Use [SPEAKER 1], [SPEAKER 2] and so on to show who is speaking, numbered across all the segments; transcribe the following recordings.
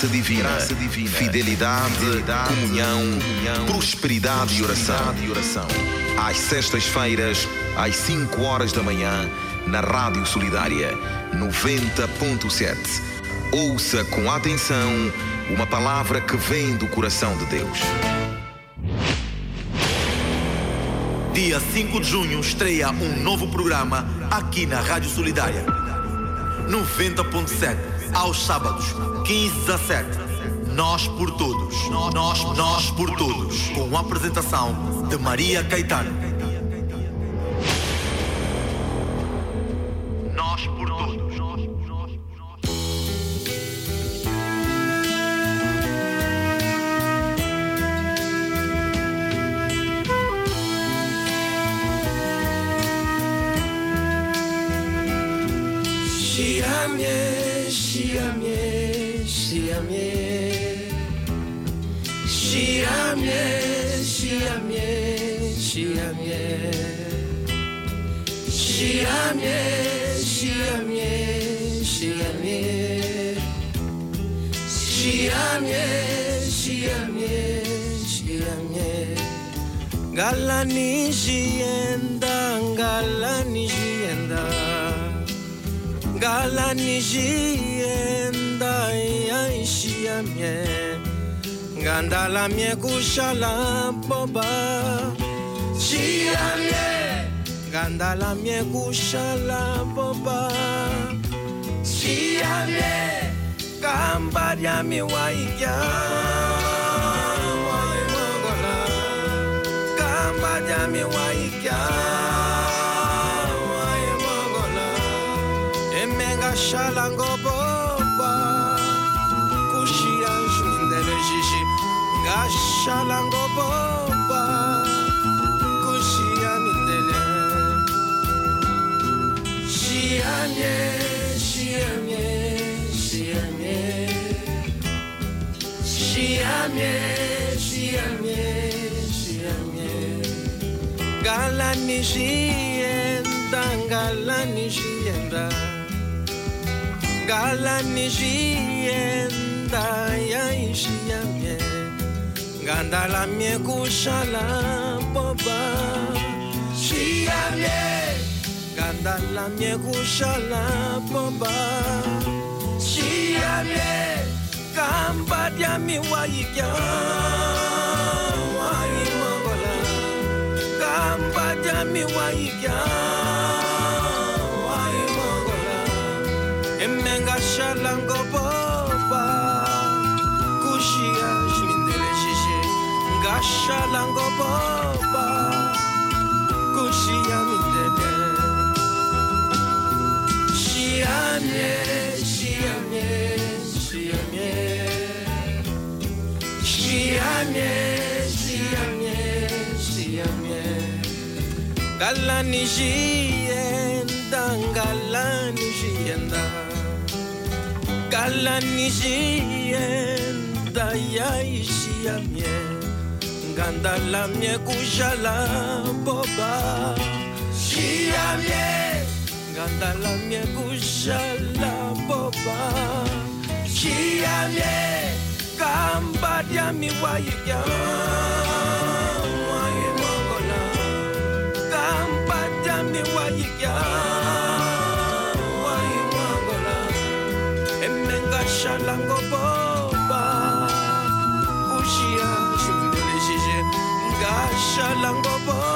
[SPEAKER 1] Graça divina, Graça divina fidelidade, fidelidade, comunhão, comunhão prosperidade, e oração. e oração. Às sextas-feiras, às 5 horas da manhã, na Rádio Solidária 90.7. Ouça com atenção uma palavra que vem do coração de Deus.
[SPEAKER 2] Dia 5 de junho estreia um novo programa aqui na Rádio Solidária. 90.7, aos sábados, 15 a 7. Nós por todos. Nós, nós por todos. Com a apresentação de Maria Caetano.
[SPEAKER 3] siamie, siamie, siamie. Siamie, siamie, siamie. Siamie, siamie, siamie. Galani sienda, galani sienda. Galani sienda, ja siamie. ngandala miekushala boba. Shiamie ngandala miekushala boba. Shiamie kamba ya miwaiya waimongola kamba ya miwaiya waimongola emenga shala ngobo ngahlala ngobopha kushiyani tele shiyanye shiyanye shiyanye shiyanye shiyanye shiyanye ngalani swiendla ngalani swiendla ngalani swiendla ya Ganda lamie kushala baba Gandala miegushala boba Shiavle Gandala miegushala boba Shiavle Kambadia miwaikia Wai mongola Kambadia miwaikia Wai mongola Emenga shalango boba mashala ngoboba kushiya mindele. Shiyane shiyane shiyane shiyane shiyane shiyane galani shiyenda galani shiyenda galani shiyenda yai shiyane ngandala mie kujala boba. Shia mie. Ngandala mie kujala boba. Shia mie. Kambadia mi waiya mi wayika wayiwangola emenga shalango boba siya lang bobo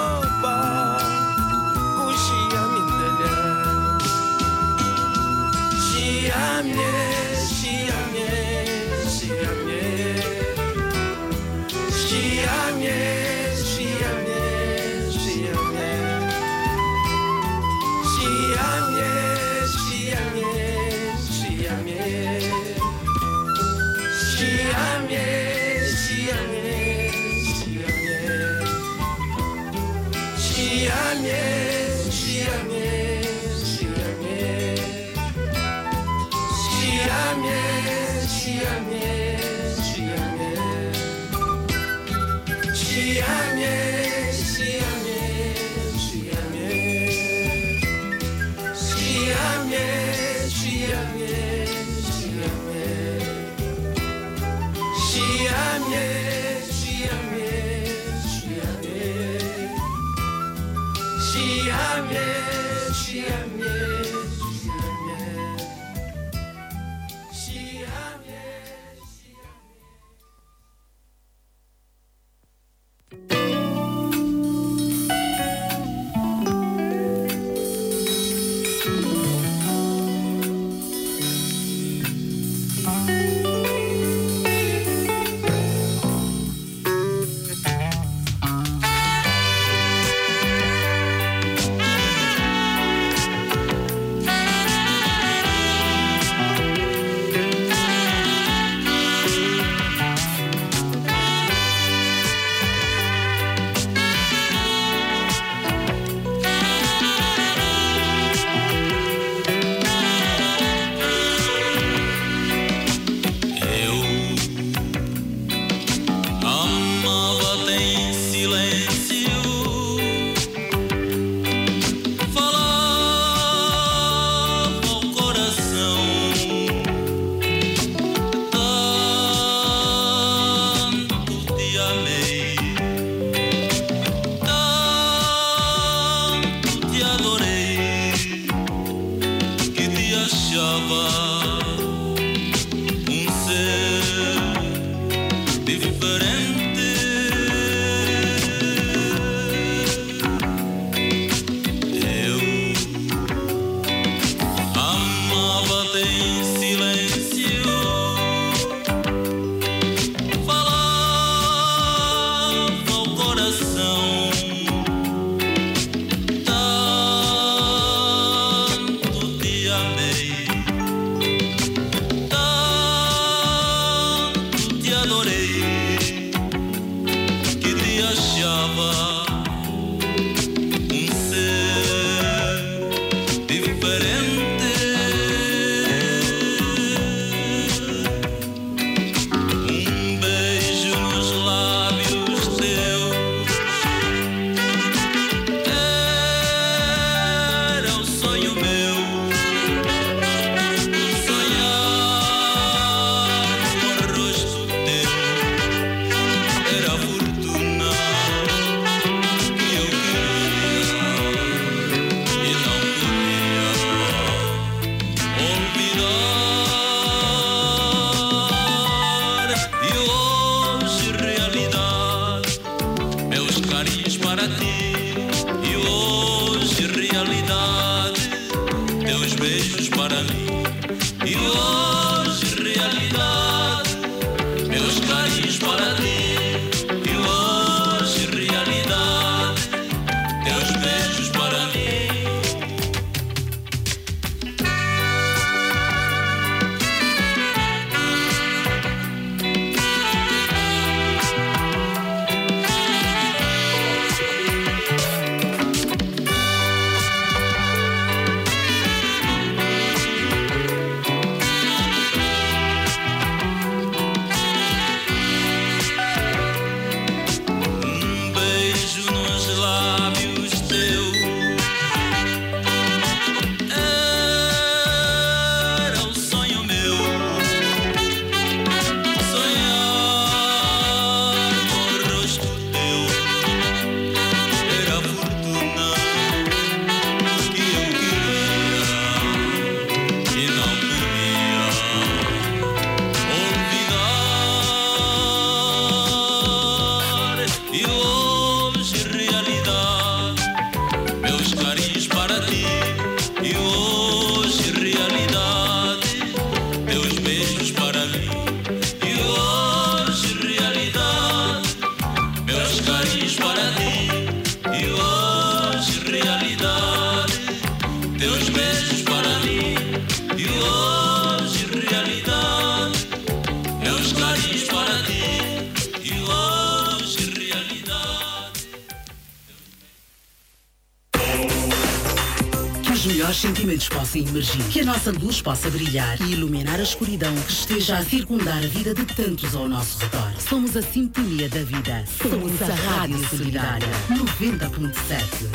[SPEAKER 4] Que a nossa luz possa brilhar e iluminar a escuridão que esteja a circundar a vida de tantos ao nosso redor. Somos a sintonia da vida. Somos a Rádio Solidária. 90.7.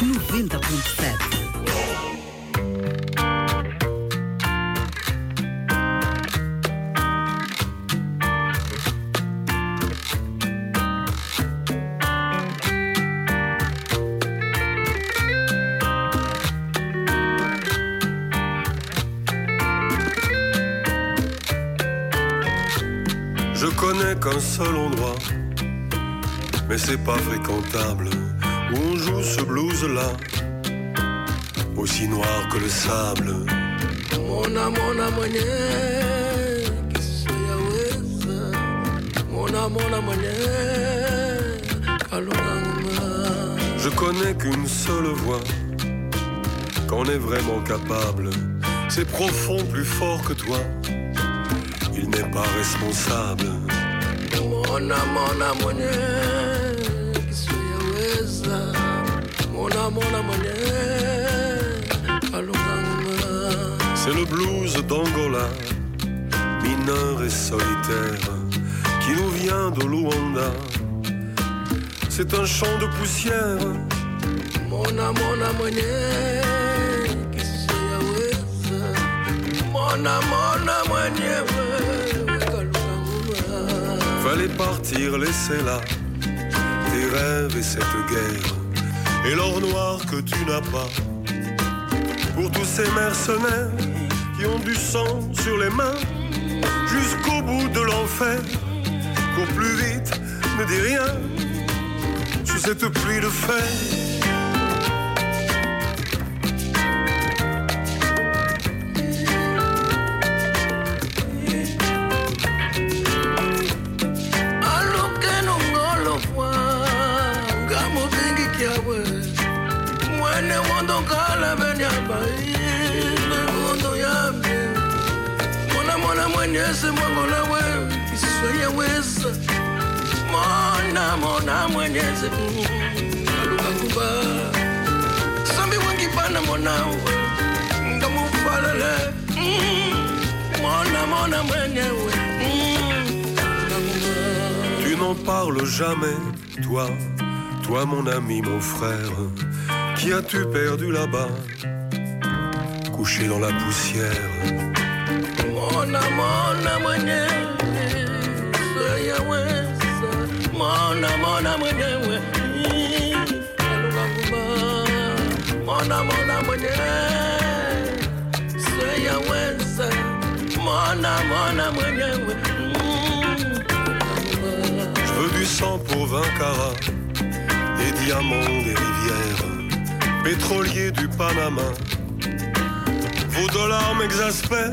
[SPEAKER 4] 90.7.
[SPEAKER 5] où on joue ce blues-là, aussi noir que le sable.
[SPEAKER 3] Mona mona mwenye kisiyaweza Mona mona mwenye kalunganga
[SPEAKER 5] Je connais qu'une seule voix, qu'on est vraiment capable, c'est profond, plus fort que toi. Il n'est pas responsable.
[SPEAKER 3] Mona mona mwenye Mona
[SPEAKER 5] C'est le blues d'Angola, mineur et solitaire, qui nous vient de Luanda. C'est un champ de poussière,
[SPEAKER 3] Mona mona Mona mona
[SPEAKER 5] fallait partir, laisser là tes rêves et cette guerre, et l'or noir que tu n'as pas. Pour tous ces mercenaires qui ont du sang sur les mains, jusqu'au bout de l'enfer, cours plus vite, ne dis rien, sous cette pluie de fer.
[SPEAKER 3] Mona mwenyese mwangolawe isweyeweza mona mona mwenyese alukakuba. Sambi wangipana monawe ngamufalele mona mona mwenyewe.
[SPEAKER 5] Tu n'en parles jamais, toi, toi mon ami, mon frère, qui as-tu perdu là-bas, couché dans la poussière.
[SPEAKER 3] Mona mona mwenyewe seyaweza Mona mona mwenyewe Mona mona mwenyewe seyaweza Mona mona mwenyewe
[SPEAKER 5] Je veux du sang pour 20 carats, des diamants, des rivières, pétroliers du Panama. Vos dollars m'exaspèrent.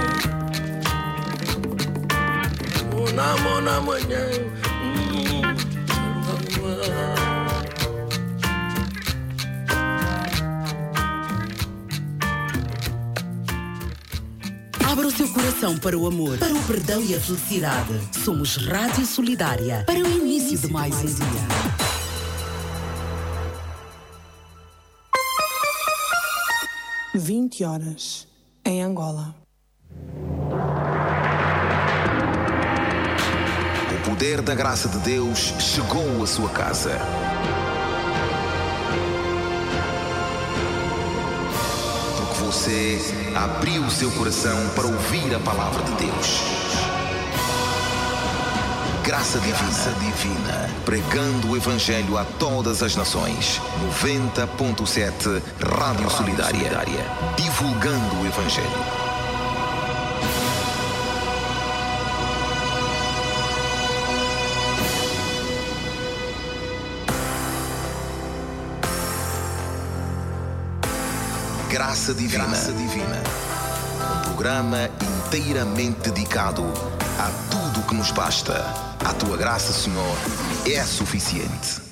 [SPEAKER 3] Mona mona mwenyewe kalunganguma
[SPEAKER 4] Abra o seu coração para o amor, para o perdão e a felicidade. Somos Rádio Solidária para o início de mais um dia.
[SPEAKER 6] Vinte horas em Angola.
[SPEAKER 1] Poder da graça de Deus chegou à sua casa. Porque você abriu o seu coração para ouvir a palavra de Deus. Graça divina, divina, pregando o Evangelho a todas as nações. 90.7 Rádio Solidária, divulgando o Evangelho. Graça Divina. Graça Divina. Um programa inteiramente dedicado a tudo o que nos basta. A tua graça, Senhor, é suficiente.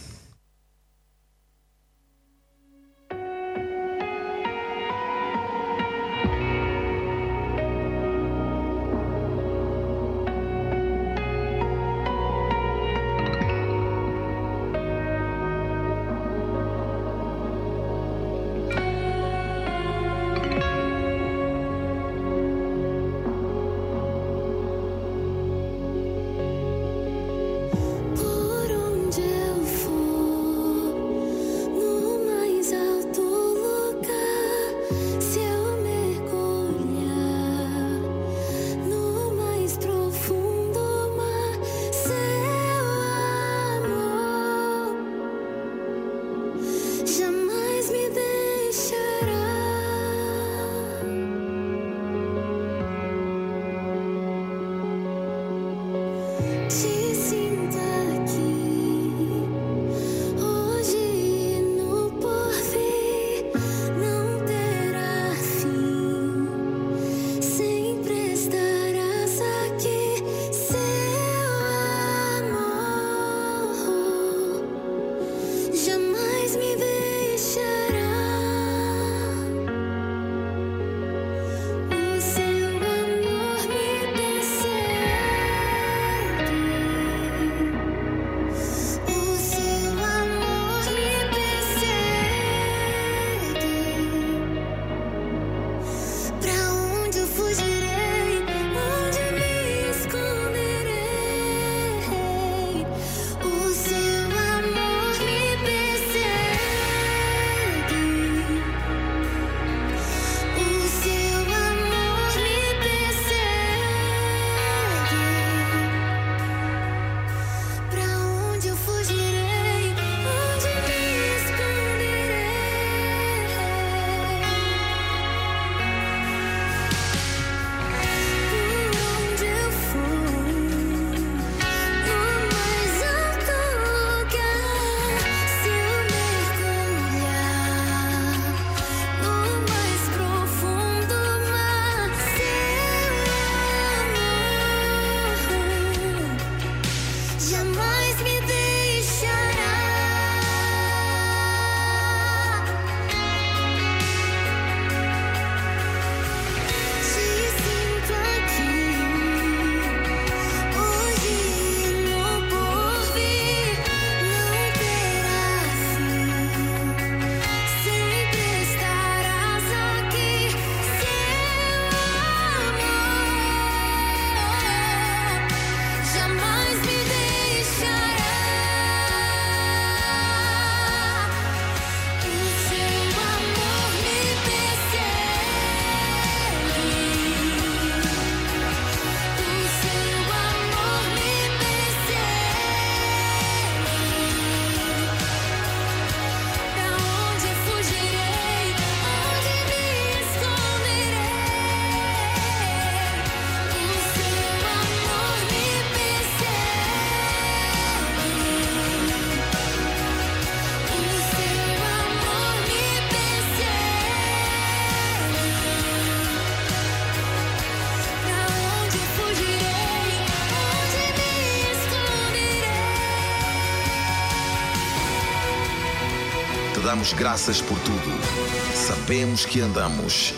[SPEAKER 1] Damos graças por tudo. Sabemos que andamos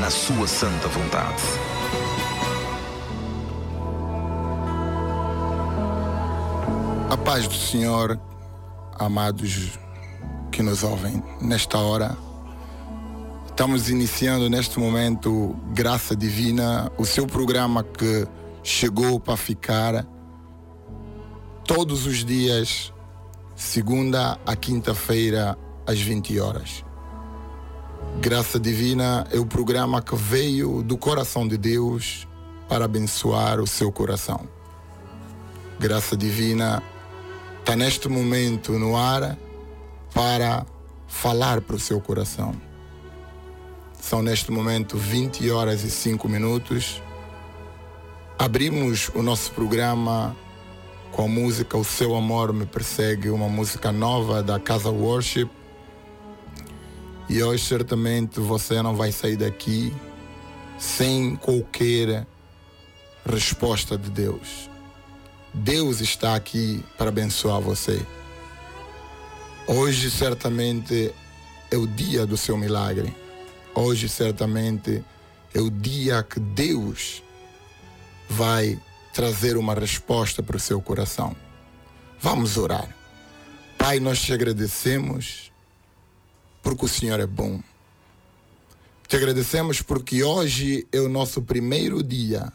[SPEAKER 1] na Sua santa vontade.
[SPEAKER 7] A paz do Senhor, amados que nos ouvem nesta hora. Estamos iniciando neste momento Graça Divina, o seu programa que chegou para ficar todos os dias, segunda a quinta-feira, às 20 horas. Graça Divina é o programa que veio do coração de Deus para abençoar o seu coração. Graça Divina está neste momento no ar para falar para o seu coração. São neste momento 20 horas e 5 minutos. Abrimos o nosso programa com a música O Seu Amor Me Persegue, uma música nova da Casa Worship e hoje certamente você não vai sair daqui sem qualquer resposta de Deus. Deus está aqui para abençoar você. Hoje certamente é o dia do seu milagre. Hoje certamente é o dia que Deus vai trazer uma resposta para o seu coração. Vamos orar. Pai, nós te agradecemos porque o Senhor é bom. Te agradecemos porque hoje é o nosso primeiro dia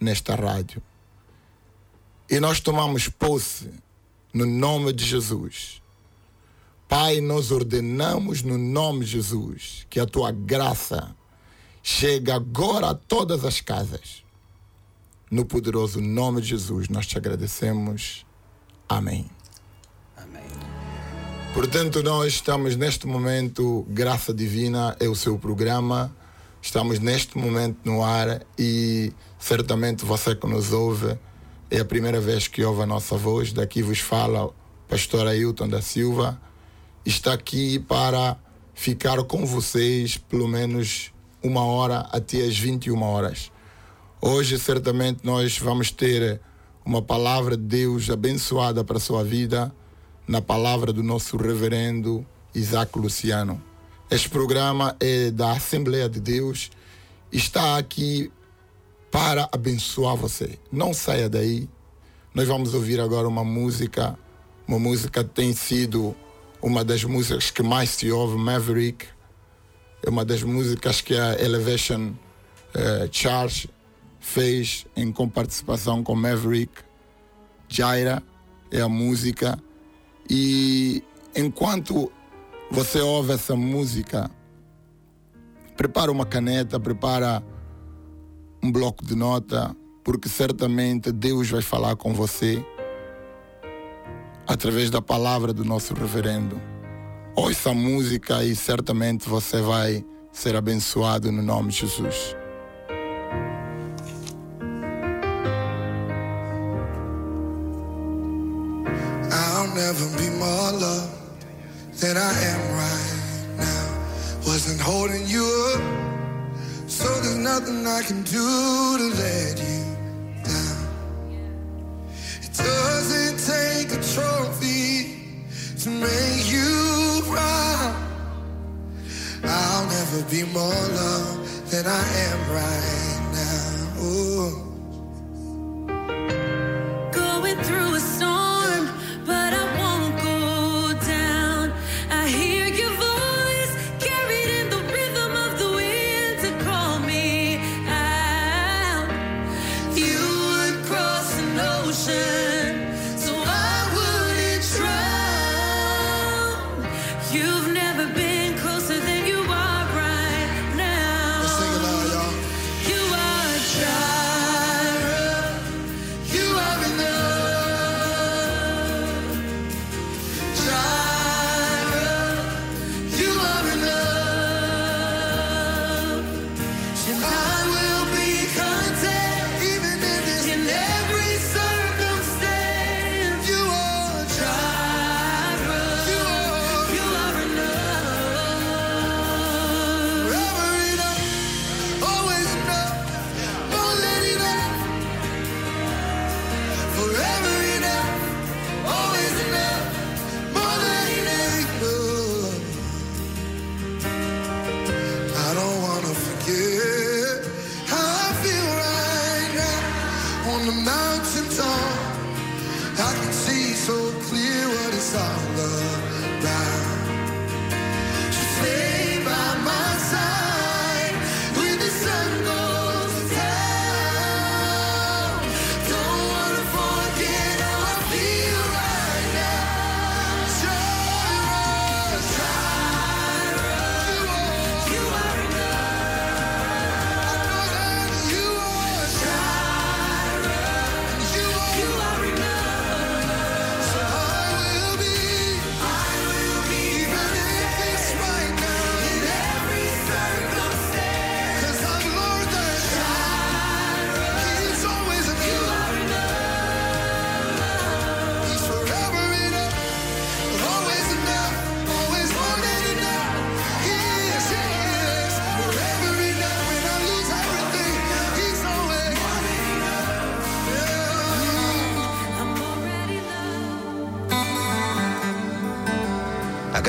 [SPEAKER 7] nesta rádio. E nós tomamos posse no nome de Jesus. Pai, nós ordenamos no nome de Jesus que a tua graça chegue agora a todas as casas. No poderoso nome de Jesus, nós te agradecemos. Amém. Portanto, nós estamos neste momento, Graça Divina é o seu programa. Estamos neste momento no ar e certamente você que nos ouve é a primeira vez que ouve a nossa voz, daqui vos fala o pastor Ailton da Silva, está aqui para ficar com vocês pelo menos uma hora até as 21 horas. Hoje, certamente, nós vamos ter uma palavra de Deus abençoada para a sua vida, na palavra do nosso reverendo Isaac Luciano. Este programa é da Assembleia de Deus, está aqui para abençoar você. Não saia daí. Nós vamos ouvir agora uma música, uma música que tem sido uma das músicas que mais se ouve, Maverick. É uma das músicas que a Elevation uh, Charge fez em participação com Maverick. Jaira é a música. E enquanto você ouve essa música, prepara uma caneta, prepara um bloco de nota, porque certamente Deus vai falar com você através da palavra do nosso reverendo. Ouça a música e certamente você vai ser abençoado no nome de Jesus.
[SPEAKER 8] Never be more loved than I am right now. Wasn't holding you up, so there's nothing I can do to let you down. It doesn't take a trophy to make you proud. I'll never be more loved than I am right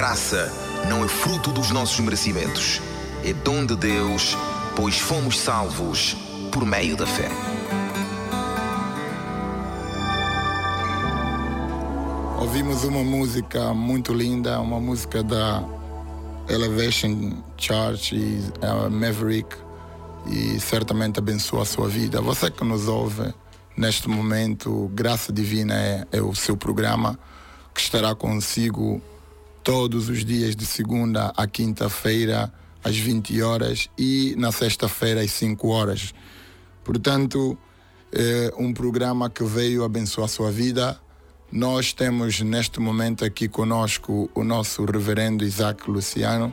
[SPEAKER 1] graça não é fruto dos nossos merecimentos, é dom de Deus, pois fomos salvos por meio da fé.
[SPEAKER 7] Ouvimos uma música muito linda, uma música da Elevation Church e eh, Maverick e certamente abençoa a sua vida. Você que nos ouve neste momento, Graça Divina é, é o seu programa que estará consigo todos os dias de segunda a quinta-feira às 20 horas e na sexta-feira às 5 horas. Portanto, é um programa que veio abençoar a sua vida. Nós temos neste momento aqui conosco o nosso reverendo Isaac Luciano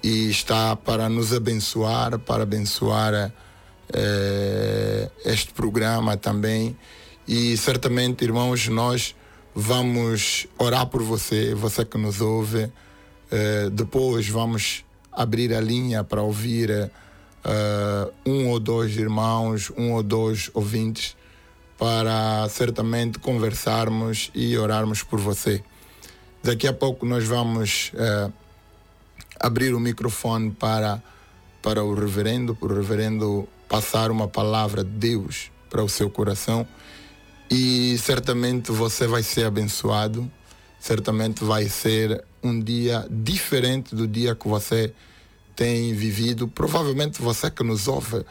[SPEAKER 7] e está para nos abençoar, para abençoar eh, este programa também.
[SPEAKER 9] E certamente, irmãos, nós vamos orar por você, você que nos ouve. Eh, depois vamos abrir a linha para ouvir eh, um ou dois irmãos, um ou dois ouvintes, para certamente conversarmos e orarmos por você. Daqui a pouco nós vamos eh, abrir o microfone para, para o reverendo, para o reverendo passar uma palavra de Deus para o seu coração e certamente você vai ser abençoado, certamente vai ser um dia diferente do dia que você tem vivido. Provavelmente você que nos ouve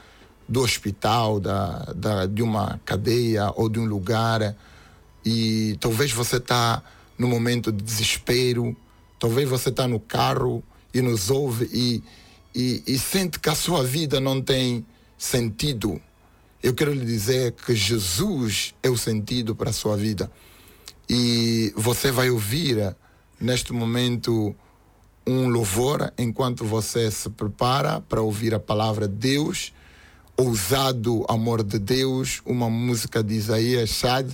[SPEAKER 9] do hospital, da, da, de uma cadeia ou de um lugar e talvez você está no momento de desespero, talvez você está no carro e nos ouve e, e, e sente que a sua vida não tem sentido. Eu quero lhe dizer que Jesus é o sentido para a sua vida. E você vai ouvir neste momento um louvor enquanto você se prepara para ouvir a palavra de Deus, ousado amor de Deus, uma música de Isaías Shad.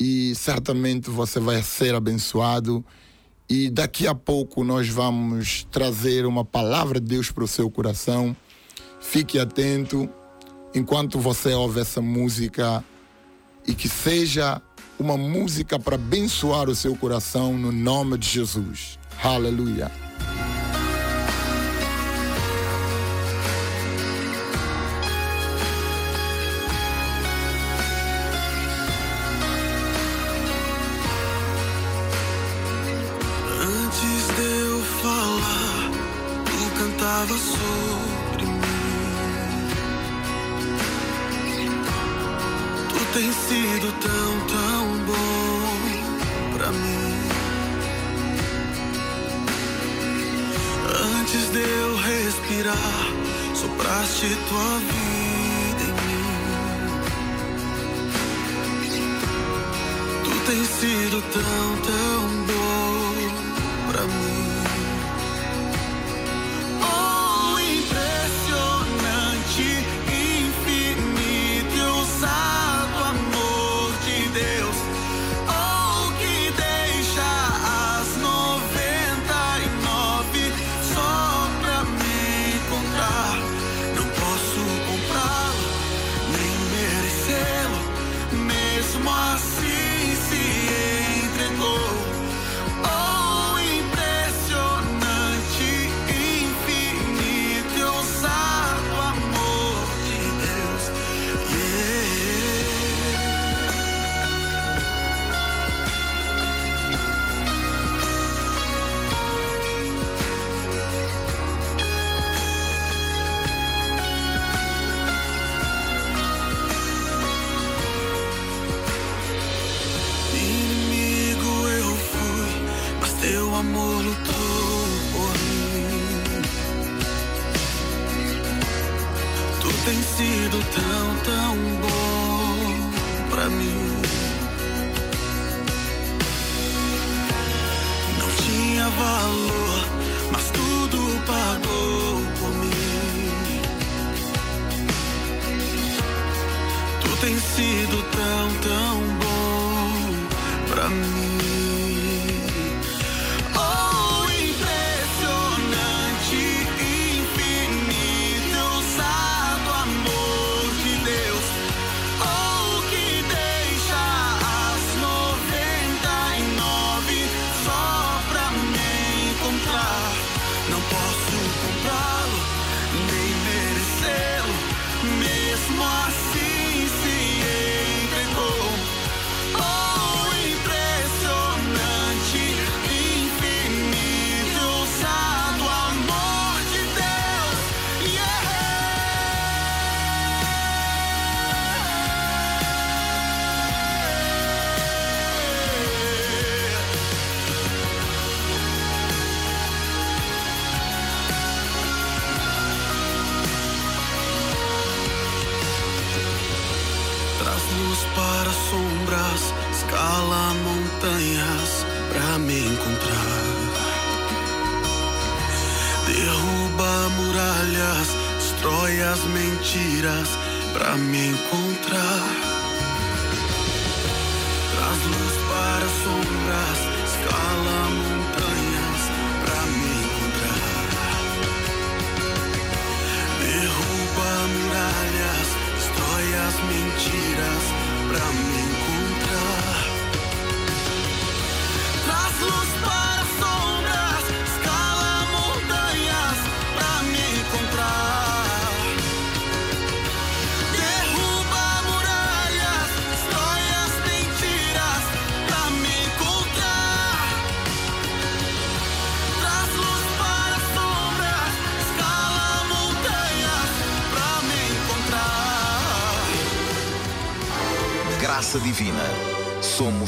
[SPEAKER 9] E certamente você vai ser abençoado. E daqui a pouco nós vamos trazer uma palavra de Deus para o seu coração. Fique atento enquanto você ouve essa música e que seja uma música para abençoar o seu coração no nome de Jesus. Aleluia.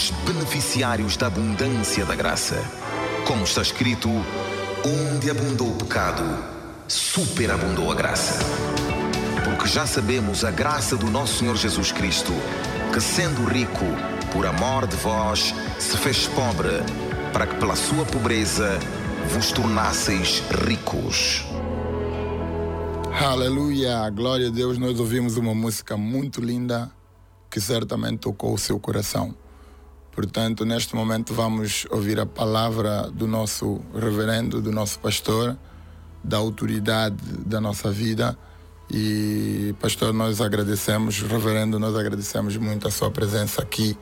[SPEAKER 1] Beneficiários da abundância da graça. Como está escrito, onde abundou o pecado, superabundou a graça. Porque já sabemos a graça do nosso Senhor Jesus Cristo, que sendo rico, por amor de vós, se fez pobre, para que pela sua pobreza vos tornasseis ricos.
[SPEAKER 7] Aleluia, glória a Deus. Nós ouvimos uma música muito linda que certamente tocou o seu coração. Portanto, neste momento vamos ouvir a palavra do nosso reverendo, do nosso pastor, da autoridade da nossa vida. E, pastor, nós agradecemos, reverendo, nós agradecemos muito a sua presença aqui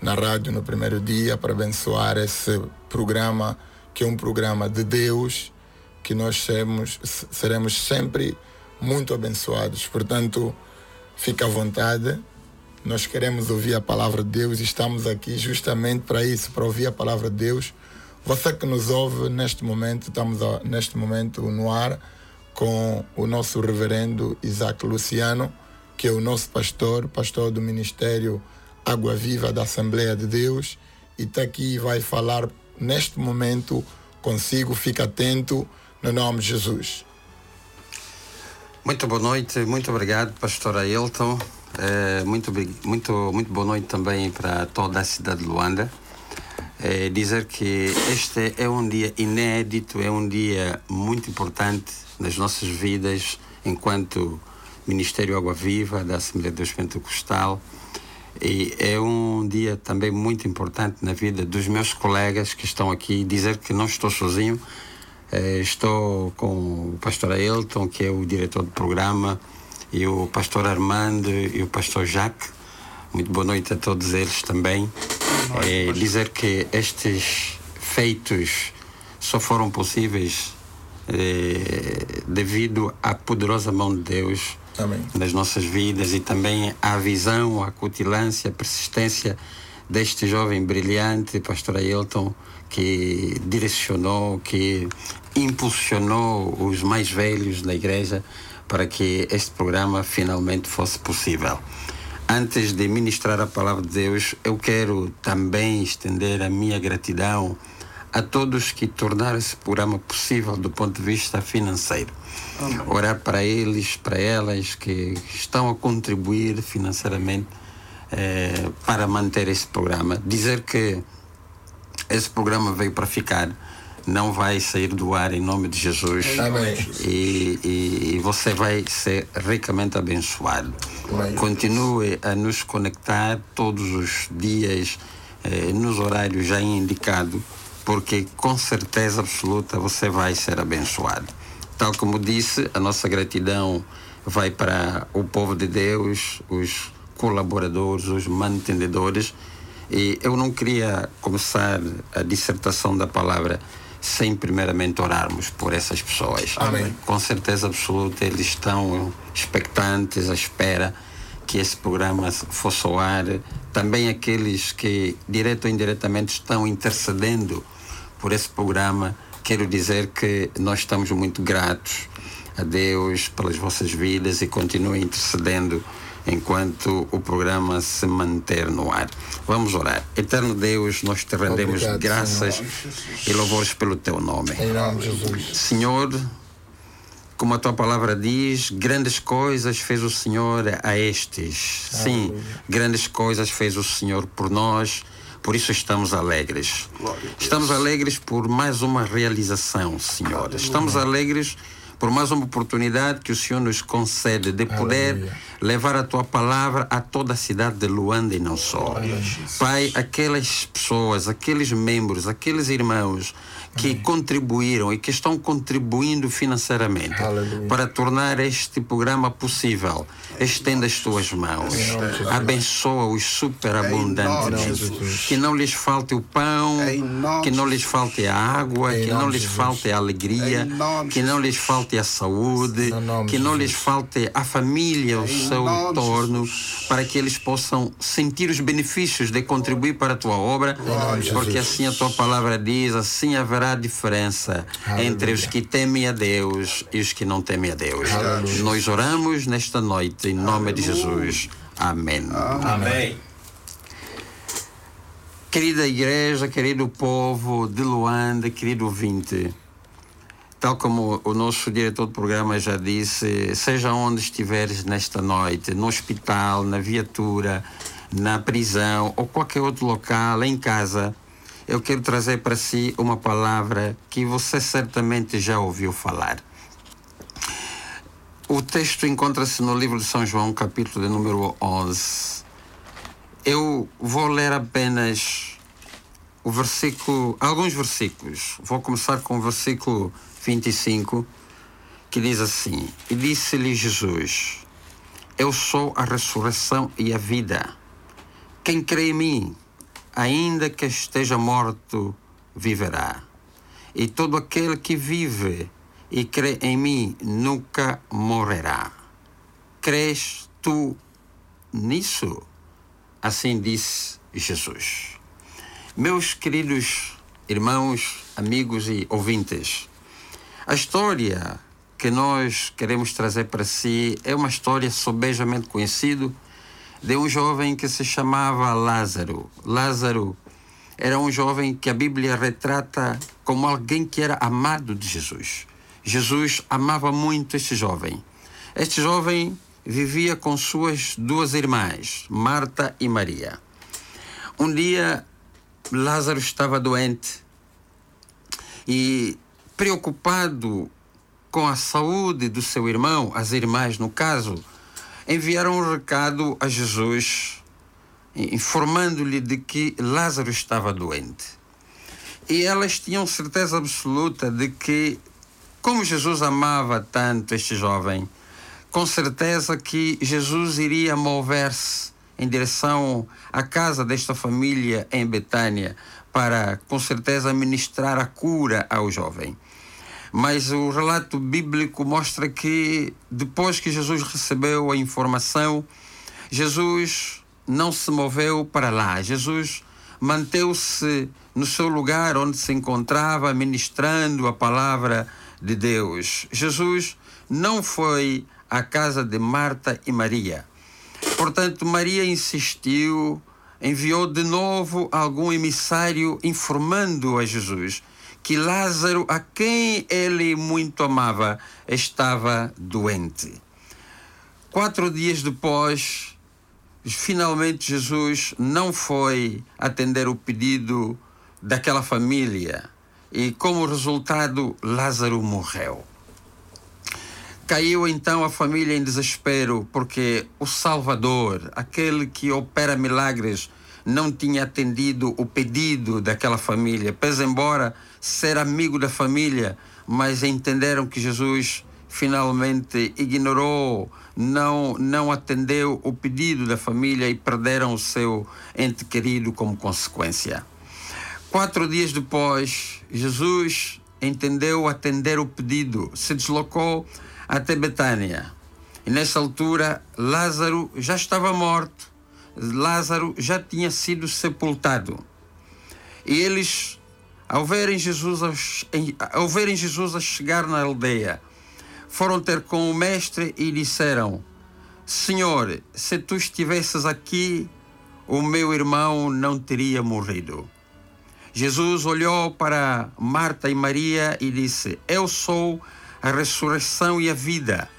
[SPEAKER 7] na rádio no primeiro dia para abençoar esse programa, que é um programa de Deus, que nós seremos, seremos sempre muito abençoados. Portanto, fica à vontade. Nós queremos ouvir a palavra de Deus e estamos aqui justamente para isso, para ouvir a palavra de Deus. Você que nos ouve neste momento, estamos neste momento no ar com o nosso reverendo Isaac Luciano, que é o nosso pastor, pastor do Ministério Água Viva da Assembleia de Deus, e está aqui e vai falar neste momento consigo. Fica atento, no nome de Jesus.
[SPEAKER 10] Muito boa noite, muito obrigado, pastor Ailton. Eh, muito, muito, muito boa noite também para toda a cidade de Luanda. Eh, dizer que este é um dia inédito, é um dia muito importante nas nossas vidas enquanto Ministério Água Viva da Assembleia de Deus Pentecostal. E é um dia também muito importante na vida dos meus colegas que estão aqui. Dizer que não estou sozinho, eh, estou com o pastor Ailton, que é o diretor do programa, e o pastor Armando e o pastor Jacques. Muito boa noite a todos eles também. Eh, dizer que estes feitos só foram possíveis eh, devido à poderosa mão de Deus
[SPEAKER 7] Amém.
[SPEAKER 10] nas nossas vidas e também à visão, à cutilância, à persistência deste jovem brilhante, pastor Ailton, que direcionou, que impulsionou os mais velhos da igreja para que este programa finalmente fosse possível. Antes de ministrar a palavra de Deus, eu quero também estender a minha gratidão a todos que tornaram esse programa possível do ponto de vista financeiro. Orar para eles, para elas que estão a contribuir financeiramente eh, para manter esse programa. Dizer que esse programa veio para ficar, não vai sair do ar em nome de Jesus.
[SPEAKER 7] Amém.
[SPEAKER 10] E, e- e você vai ser ricamente abençoado.
[SPEAKER 7] Amém.
[SPEAKER 10] Continue a nos conectar todos os dias, eh, nos horários já indicados, porque com certeza absoluta você vai ser abençoado. Tal como disse, a nossa gratidão vai para o povo de Deus, os colaboradores, os mantenedores. E eu não queria começar a dissertação da palavra sem primeiramente orarmos por essas pessoas.
[SPEAKER 7] Amém.
[SPEAKER 10] Com certeza absoluta eles estão expectantes à espera que esse programa fosse ao ar. Também aqueles que direto ou indiretamente estão intercedendo por esse programa, quero dizer que nós estamos muito gratos a Deus pelas vossas vidas e continuem intercedendo enquanto o programa se manter no ar. Vamos orar. Eterno Deus, nós te rendemos
[SPEAKER 7] Obrigado,
[SPEAKER 10] graças e louvores pelo teu nome.
[SPEAKER 7] Em nome de Jesus.
[SPEAKER 10] Senhor, como a tua palavra diz, grandes coisas fez o Senhor a estes. Sim, grandes coisas fez o Senhor por nós, por isso estamos alegres. Estamos alegres por mais uma realização, Senhor. Estamos alegres por mais uma oportunidade que o Senhor nos concede de poder
[SPEAKER 7] Aleluia.
[SPEAKER 10] levar a tua palavra a toda a cidade de Luanda e não só. Pai, aquelas pessoas, aqueles membros, aqueles irmãos que contribuíram e que estão contribuindo financeiramente
[SPEAKER 7] Aleluia.
[SPEAKER 10] para tornar este programa possível, estenda as tuas mãos, abençoa-os superabundantemente, que não lhes falte o pão, que não lhes falte a água, que não lhes falte a alegria, que não lhes falte a saúde, que não lhes falte a família ao
[SPEAKER 11] Em
[SPEAKER 10] seu
[SPEAKER 11] nome de
[SPEAKER 10] torno, para que eles possam sentir os benefícios de contribuir para a tua obra, porque assim a tua palavra diz, assim haverá diferença entre os que temem a Deus e os que não temem a Deus.
[SPEAKER 7] Aleluia.
[SPEAKER 10] Nós oramos nesta noite em nome de Jesus. Amém.
[SPEAKER 3] Amém.
[SPEAKER 10] Querida igreja, querido povo de Luanda, querido ouvinte, tal como o nosso diretor do programa já disse, seja onde estiveres nesta noite, no hospital, na viatura, na prisão ou qualquer outro local, em casa, eu quero trazer para si uma palavra que você certamente já ouviu falar. O texto encontra-se no livro de São João, capítulo de número 11. Eu vou ler apenas o versículo, alguns versículos. Vou começar com o versículo 25, que diz assim: E disse-lhe Jesus: Eu sou a ressurreição e a vida. Quem crê em mim, ainda que esteja morto, viverá. E todo aquele que vive e crê em mim nunca morrerá. Crês tu nisso? Assim disse Jesus. Meus queridos irmãos, amigos e ouvintes, a história que nós queremos trazer para si é uma história sobejamente conhecida de um jovem que se chamava Lázaro. Lázaro era um jovem que a Bíblia retrata como alguém que era amado de Jesus. Jesus amava muito este jovem. Este jovem vivia com suas duas irmãs, Marta e Maria. Um dia, Lázaro estava doente e, preocupado com a saúde do seu irmão, as irmãs no caso, enviaram um recado a Jesus, informando-lhe de que Lázaro estava doente. E elas tinham certeza absoluta de que, como Jesus amava tanto este jovem, com certeza que Jesus iria mover-se em direção à casa desta família em Betânia para, com certeza, ministrar a cura ao jovem. Mas o relato bíblico mostra que depois que Jesus recebeu a informação, Jesus não se moveu para lá. Jesus manteve-se no seu lugar onde se encontrava, ministrando a palavra de Deus. Jesus não foi à casa de Marta e Maria. Portanto, Maria insistiu, enviou de novo algum emissário informando a Jesus que Lázaro, a quem ele muito amava, estava doente. Quatro dias depois, finalmente Jesus não foi atender o pedido daquela família e, como resultado, Lázaro morreu. Caiu então a família em desespero porque o Salvador, aquele que opera milagres, não tinha atendido o pedido daquela família. Pese embora ser amigo da família, mas entenderam que Jesus finalmente ignorou, não, não atendeu o pedido da família e perderam o seu ente querido como consequência. Quatro dias depois, Jesus entendeu atender o pedido, se deslocou até Betânia. E nessa altura, Lázaro já estava morto. Lázaro já tinha sido sepultado. E eles, ao verem Jesus a, ao verem Jesus a chegar na aldeia, foram ter com o mestre e disseram: Senhor, se tu estivesses aqui, o meu irmão não teria morrido. Jesus olhou para Marta e Maria e disse: Eu sou a ressurreição e a vida.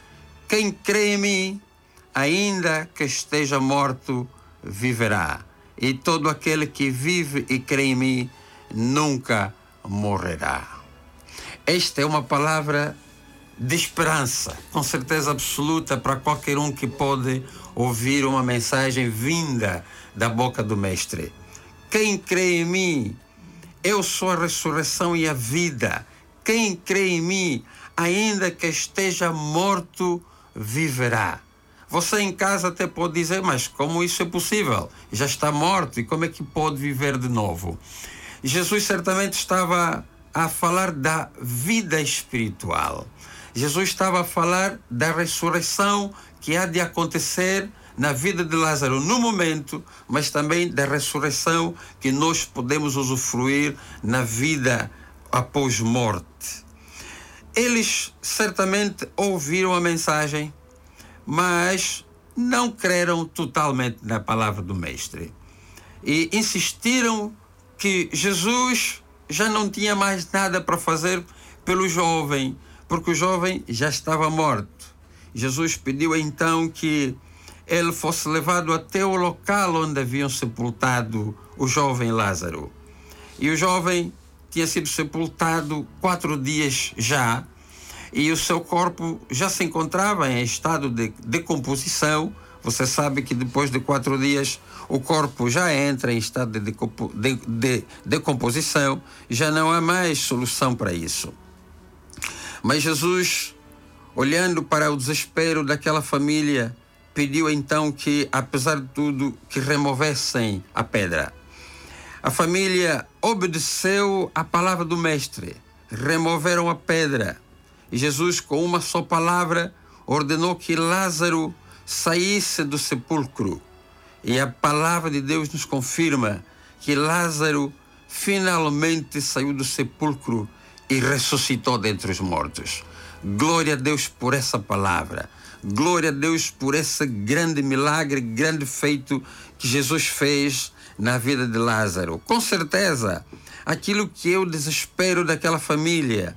[SPEAKER 10] Quem crê em mim, ainda que esteja morto, viverá. E todo aquele que vive e crê em mim nunca morrerá. Esta é uma palavra de esperança, com certeza absoluta para qualquer um que pode ouvir uma mensagem vinda da boca do Mestre. Quem crê em mim, eu sou a ressurreição e a vida. Quem crê em mim, ainda que esteja morto, viverá. Você em casa até pode dizer, mas como isso é possível? Já está morto e como é que pode viver de novo? Jesus certamente estava a falar da vida espiritual. Jesus estava a falar da ressurreição que há de acontecer na vida de Lázaro no momento, mas também da ressurreição que nós podemos usufruir na vida após morte. Eles certamente ouviram a mensagem, mas não creram totalmente na palavra do Mestre e insistiram que Jesus já não tinha mais nada para fazer pelo jovem, porque o jovem já estava morto. Jesus pediu então que ele fosse levado até o local onde haviam sepultado o jovem Lázaro. E o jovem tinha sido sepultado quatro dias já, e o seu corpo já se encontrava em estado de decomposição. Você sabe que depois de quatro dias o corpo já entra em estado de, de, de decomposição, já não há mais solução para isso. Mas Jesus, olhando para o desespero daquela família, pediu então que, apesar de tudo, que removessem a pedra. A família obedeceu à palavra do Mestre, removeram a pedra. E Jesus, com uma só palavra, ordenou que Lázaro saísse do sepulcro. E a palavra de Deus nos confirma que Lázaro finalmente saiu do sepulcro e ressuscitou dentre os mortos. Glória a Deus por essa palavra. Glória a Deus por esse grande milagre, grande feito que Jesus fez na vida de Lázaro. Com certeza, aquilo que é o desespero daquela família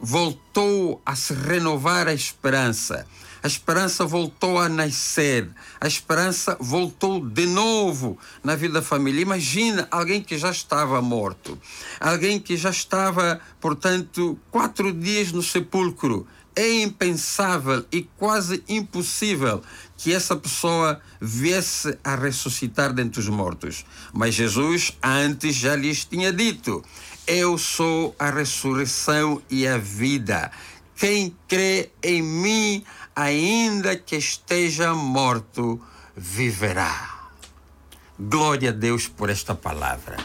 [SPEAKER 10] voltou a se renovar a esperança. A esperança voltou a nascer. A esperança voltou de novo na vida da família. Imagina alguém que já estava morto. Alguém que já estava, portanto, quatro dias no sepulcro. É impensável e quase impossível que essa pessoa viesse a ressuscitar dentre os mortos. Mas Jesus antes já lhes tinha dito: Eu sou a ressurreição e a vida. Quem crê em mim, ainda que esteja morto, viverá. Glória a Deus por esta palavra.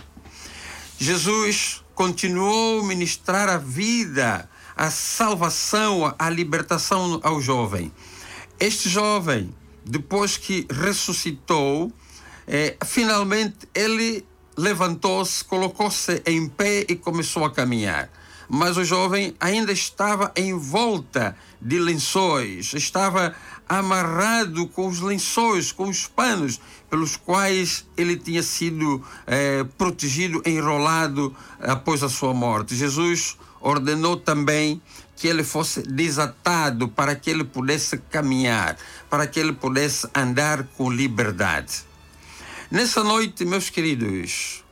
[SPEAKER 10] Jesus continuou a ministrar a vida, a salvação, a libertação ao jovem. Este jovem, depois que ressuscitou, eh, finalmente ele levantou-se, colocou-se em pé e começou a caminhar. Mas o jovem ainda estava em volta de lençóis, estava amarrado com os lençóis, com os panos pelos quais ele tinha sido eh, protegido, enrolado após a sua morte. Jesus ordenou também que ele fosse desatado para que ele pudesse caminhar, para que ele pudesse andar com liberdade. Nessa noite, meus queridos,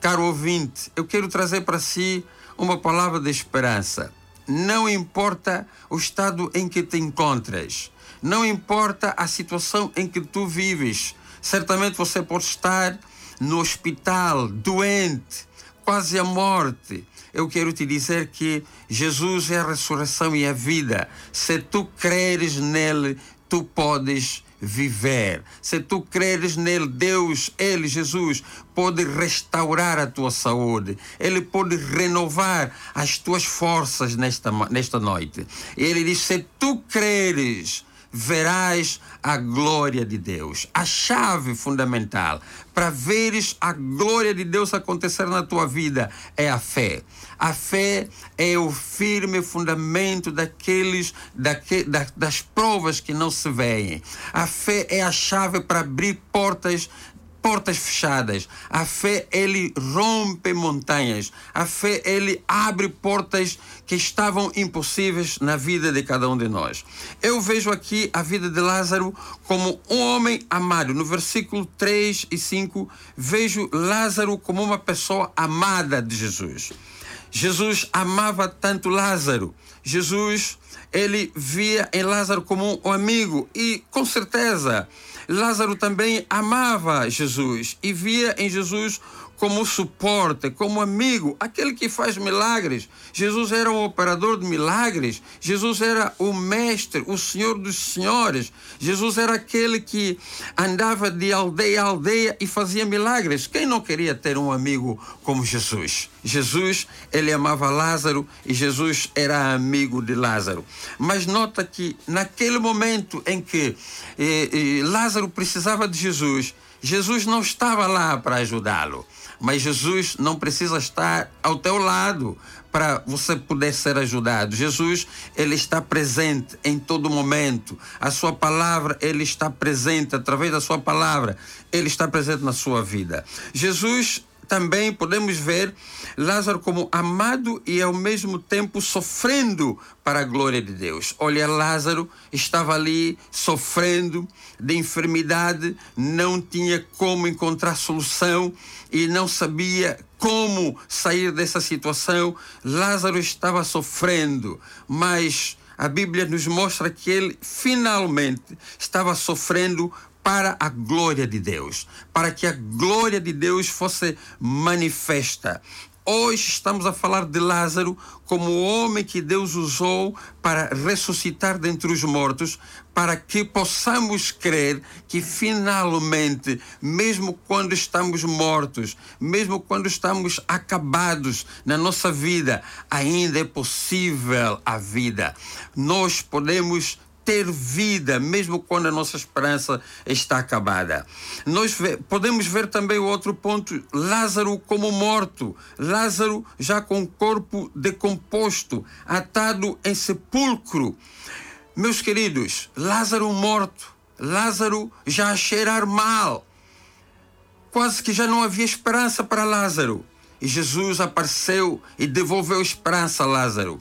[SPEAKER 10] caro ouvinte, eu quero trazer para si uma palavra de esperança. Não importa o estado em que te encontras, não importa a situação em que tu vives, certamente você pode estar no hospital, doente, quase à morte. Eu quero te dizer que Jesus é a ressurreição e a vida. Se tu creres nele, tu podes viver. Se tu creres nele, Deus, Ele, Jesus, pode restaurar a tua saúde. Ele pode renovar as tuas forças nesta, nesta noite. Ele diz: se tu creres, verás a glória de Deus. A chave fundamental para veres a glória de Deus acontecer na tua vida é a fé. A fé é o firme fundamento daqueles daque, da, das provas que não se veem. A fé é a chave para abrir portas portas fechadas. A fé, ele rompe montanhas. A fé, ele abre portas que estavam impossíveis na vida de cada um de nós. Eu vejo aqui a vida de Lázaro como um homem amado. No versículo 3 e 5, vejo Lázaro como uma pessoa amada de Jesus. Jesus amava tanto Lázaro. Jesus ele via em Lázaro como um amigo e, com certeza, Lázaro também amava Jesus e via em Jesus como suporte, como amigo, aquele que faz milagres. Jesus era um operador de milagres. Jesus era o mestre, o senhor dos senhores. Jesus era aquele que andava de aldeia a aldeia e fazia milagres. Quem não queria ter um amigo como Jesus? Jesus, ele amava Lázaro e Jesus era amigo de Lázaro. Mas nota que naquele momento em que eh, eh, Lázaro precisava de Jesus, Jesus não estava lá para ajudá-lo. Mas Jesus não precisa estar ao teu lado para você poder ser ajudado. Jesus, ele está presente em todo momento. A sua palavra, ele está presente através da sua palavra. Ele está presente na sua vida. Jesus também podemos ver Lázaro como amado e ao mesmo tempo sofrendo para a glória de Deus. Olha, Lázaro estava ali sofrendo de enfermidade, não tinha como encontrar solução e não sabia como sair dessa situação. Lázaro estava sofrendo, mas a Bíblia nos mostra que ele finalmente estava sofrendo para a glória de Deus, para que a glória de Deus fosse manifesta. Hoje estamos a falar de Lázaro como o homem que Deus usou para ressuscitar dentre os mortos, para que possamos crer que finalmente, mesmo quando estamos mortos, mesmo quando estamos acabados na nossa vida, ainda é possível a vida. Nós podemos ter vida, mesmo quando a nossa esperança está acabada. Nós podemos ver também o outro ponto: Lázaro como morto, Lázaro já com o corpo decomposto, atado em sepulcro. Meus queridos, Lázaro morto, Lázaro já a cheirar mal. Quase que já não havia esperança para Lázaro. E Jesus apareceu e devolveu esperança a Lázaro.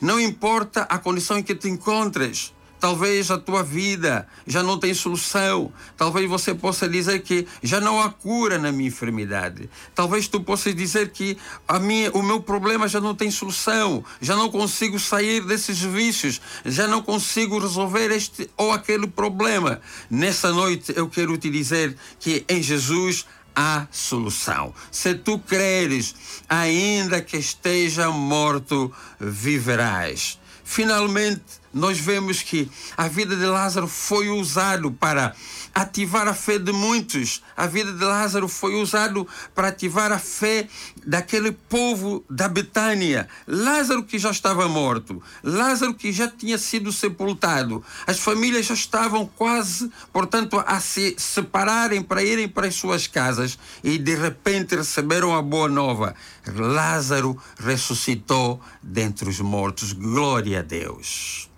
[SPEAKER 10] Não importa a condição em que te encontres, Talvez a tua vida já não tem solução. Talvez você possa dizer que já não há cura na minha enfermidade. Talvez tu possas dizer que a minha, o meu problema já não tem solução. Já não consigo sair desses vícios. Já não consigo resolver este ou aquele problema. Nessa noite eu quero te dizer que em Jesus há solução. Se tu creres, ainda que esteja morto, viverás. Finalmente, nós vemos que a vida de Lázaro foi usado para ativar a fé de muitos. A vida de Lázaro foi usado para ativar a fé daquele povo da Betânia. Lázaro que já estava morto, Lázaro que já tinha sido sepultado. As famílias já estavam quase, portanto, a se separarem para irem para as suas casas e de repente receberam a boa nova. Lázaro ressuscitou dentre os mortos. Glória a Deus.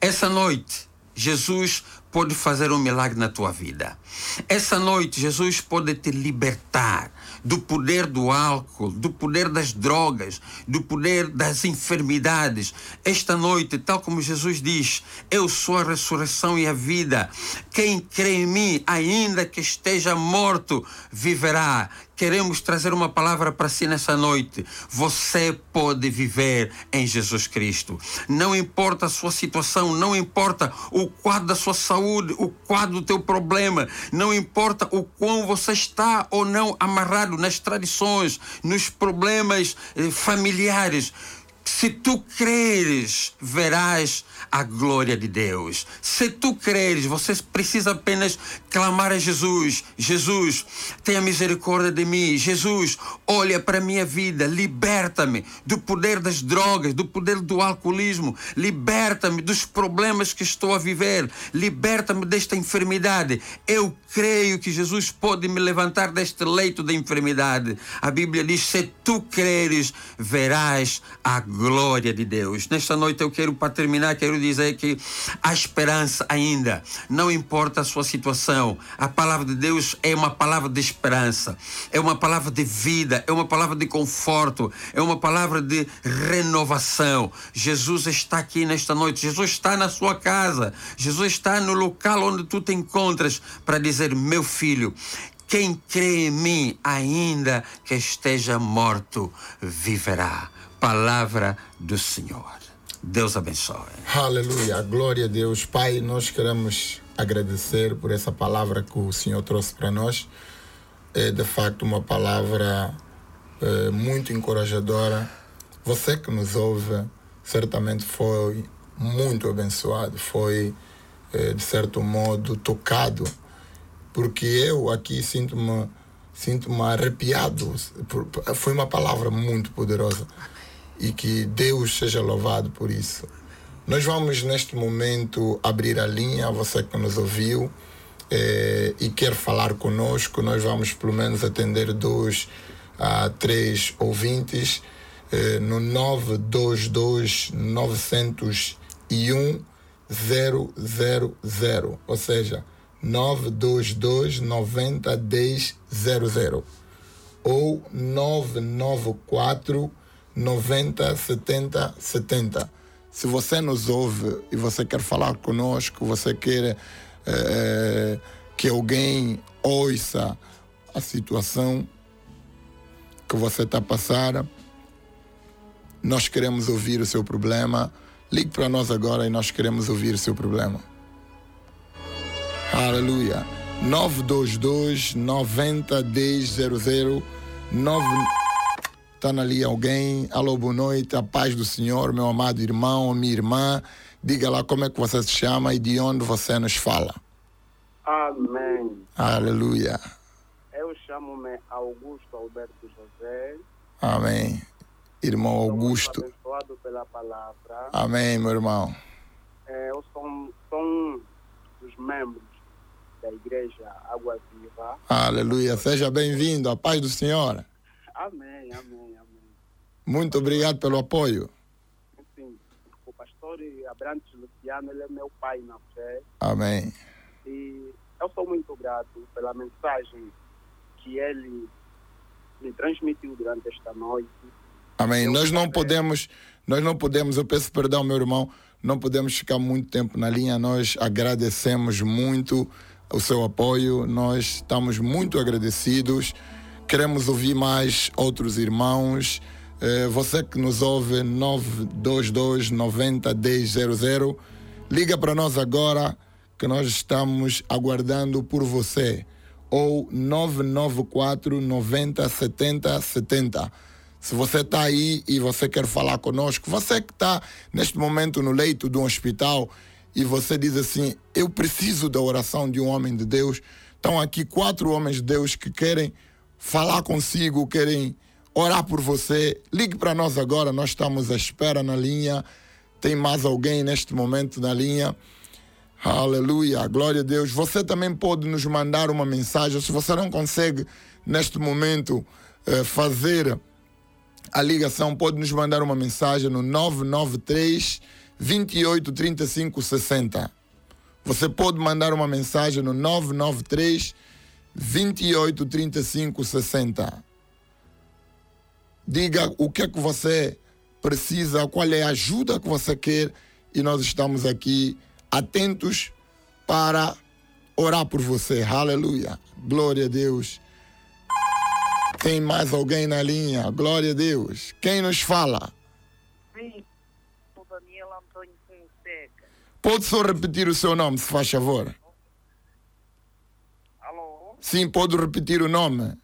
[SPEAKER 10] Essa noite, Jesus pode fazer um milagre na tua vida. Essa noite, Jesus pode te libertar do poder do álcool, do poder das drogas, do poder das enfermidades. Esta noite, tal como Jesus diz, eu sou a ressurreição e a vida. Quem crê em mim, ainda que esteja morto, viverá queremos trazer uma palavra para si nessa noite. Você pode viver em Jesus Cristo. Não importa a sua situação, não importa o quadro da sua saúde, o quadro do teu problema, não importa o quão você está ou não amarrado nas tradições, nos problemas eh, familiares. Se tu creres, verás a glória de Deus. Se tu creres, você precisa apenas clamar a Jesus: Jesus, tenha misericórdia de mim. Jesus, olha para a minha vida, liberta-me do poder das drogas, do poder do alcoolismo, liberta-me dos problemas que estou a viver, liberta-me desta enfermidade. Eu creio que Jesus pode me levantar deste leito da enfermidade. A Bíblia diz: se tu creres, verás a glória de Deus. Nesta noite eu quero, para terminar, quero dizer que há esperança ainda. Não importa a sua situação. A palavra de Deus é uma palavra de esperança, é uma palavra de vida, é uma palavra de conforto, é uma palavra de renovação. Jesus está aqui nesta noite. Jesus está na sua casa. Jesus está no local onde tu te encontras para dizer: meu filho, quem crê em mim, ainda que esteja morto, viverá. Palavra do Senhor. Deus abençoe.
[SPEAKER 7] Aleluia, glória a Deus. Pai, nós queremos agradecer por essa palavra que o Senhor trouxe para nós. É de facto uma palavra eh, muito encorajadora. Você que nos ouve, certamente foi muito abençoado, foi eh, de certo modo tocado, porque eu aqui sinto-me sinto-me arrepiado. Foi uma palavra muito poderosa e que Deus seja louvado por isso. Nós vamos neste momento abrir a linha, você que nos ouviu eh, e quer falar conosco, nós vamos pelo menos atender dois a três ouvintes eh, no 922 901 000, ou seja, 922 90 10 00 ou 994 90 70 70. Se você nos ouve e você quer falar conosco, você quer eh, que alguém ouça a situação que você está a passar, nós queremos ouvir o seu problema. Ligue para nós agora e nós queremos ouvir o seu problema. Aleluia. 922 90 10 00 9 Está ali alguém? Alô, boa noite, a paz do Senhor, meu amado irmão, minha irmã. Diga lá como é que você se chama e de onde você nos fala.
[SPEAKER 11] Amém.
[SPEAKER 7] Aleluia.
[SPEAKER 11] Eu chamo-me Augusto Alberto José.
[SPEAKER 7] Amém. Irmão Augusto.
[SPEAKER 11] abençoado pela palavra.
[SPEAKER 7] Amém, meu irmão.
[SPEAKER 11] É, eu sou, um- sou um dos membros da igreja Água Viva.
[SPEAKER 7] Aleluia. Seja bem-vindo. A paz do Senhor.
[SPEAKER 11] Amém, amém.
[SPEAKER 7] Muito obrigado pelo apoio.
[SPEAKER 11] Sim, o pastor Abrantes Luciano, ele é meu pai na fé.
[SPEAKER 7] Amém.
[SPEAKER 11] E eu sou muito grato pela mensagem que ele me transmitiu durante esta noite.
[SPEAKER 7] Amém. Nós não podemos, nós não podemos, eu peço perdão, meu irmão, não podemos ficar muito tempo na linha. Nós agradecemos muito o seu apoio, nós estamos muito agradecidos. Queremos ouvir mais outros irmãos. Eh, você que nos ouve, 922 90 1000, liga para nós agora que nós estamos aguardando por você. Ou 994 90 70 70. Se você está aí e você quer falar conosco, você que está neste momento no leito de um hospital e você diz assim: Eu preciso da oração de um homem de Deus. Estão aqui quatro homens de Deus que querem falar consigo, querem orar por você. Ligue para nós agora, nós estamos à espera na linha. Tem mais alguém neste momento na linha? Aleluia, glória a Deus. Você também pode nos mandar uma mensagem. Se você não consegue, neste momento, eh, fazer a ligação, pode nos mandar uma mensagem no 993 28 35 60. Você pode mandar uma mensagem no 993 28 35 60. Diga o que é que você precisa, qual é a ajuda que você quer e nós estamos aqui atentos para orar por você. Aleluia. Glória a Deus. Tem mais alguém na linha? Glória a Deus. Quem nos fala?
[SPEAKER 12] Sim, o Daniel Antônio Fonseca.
[SPEAKER 7] Pode só repetir o seu nome, se faz favor?
[SPEAKER 12] Alô?
[SPEAKER 7] Sim, pode repetir o nome.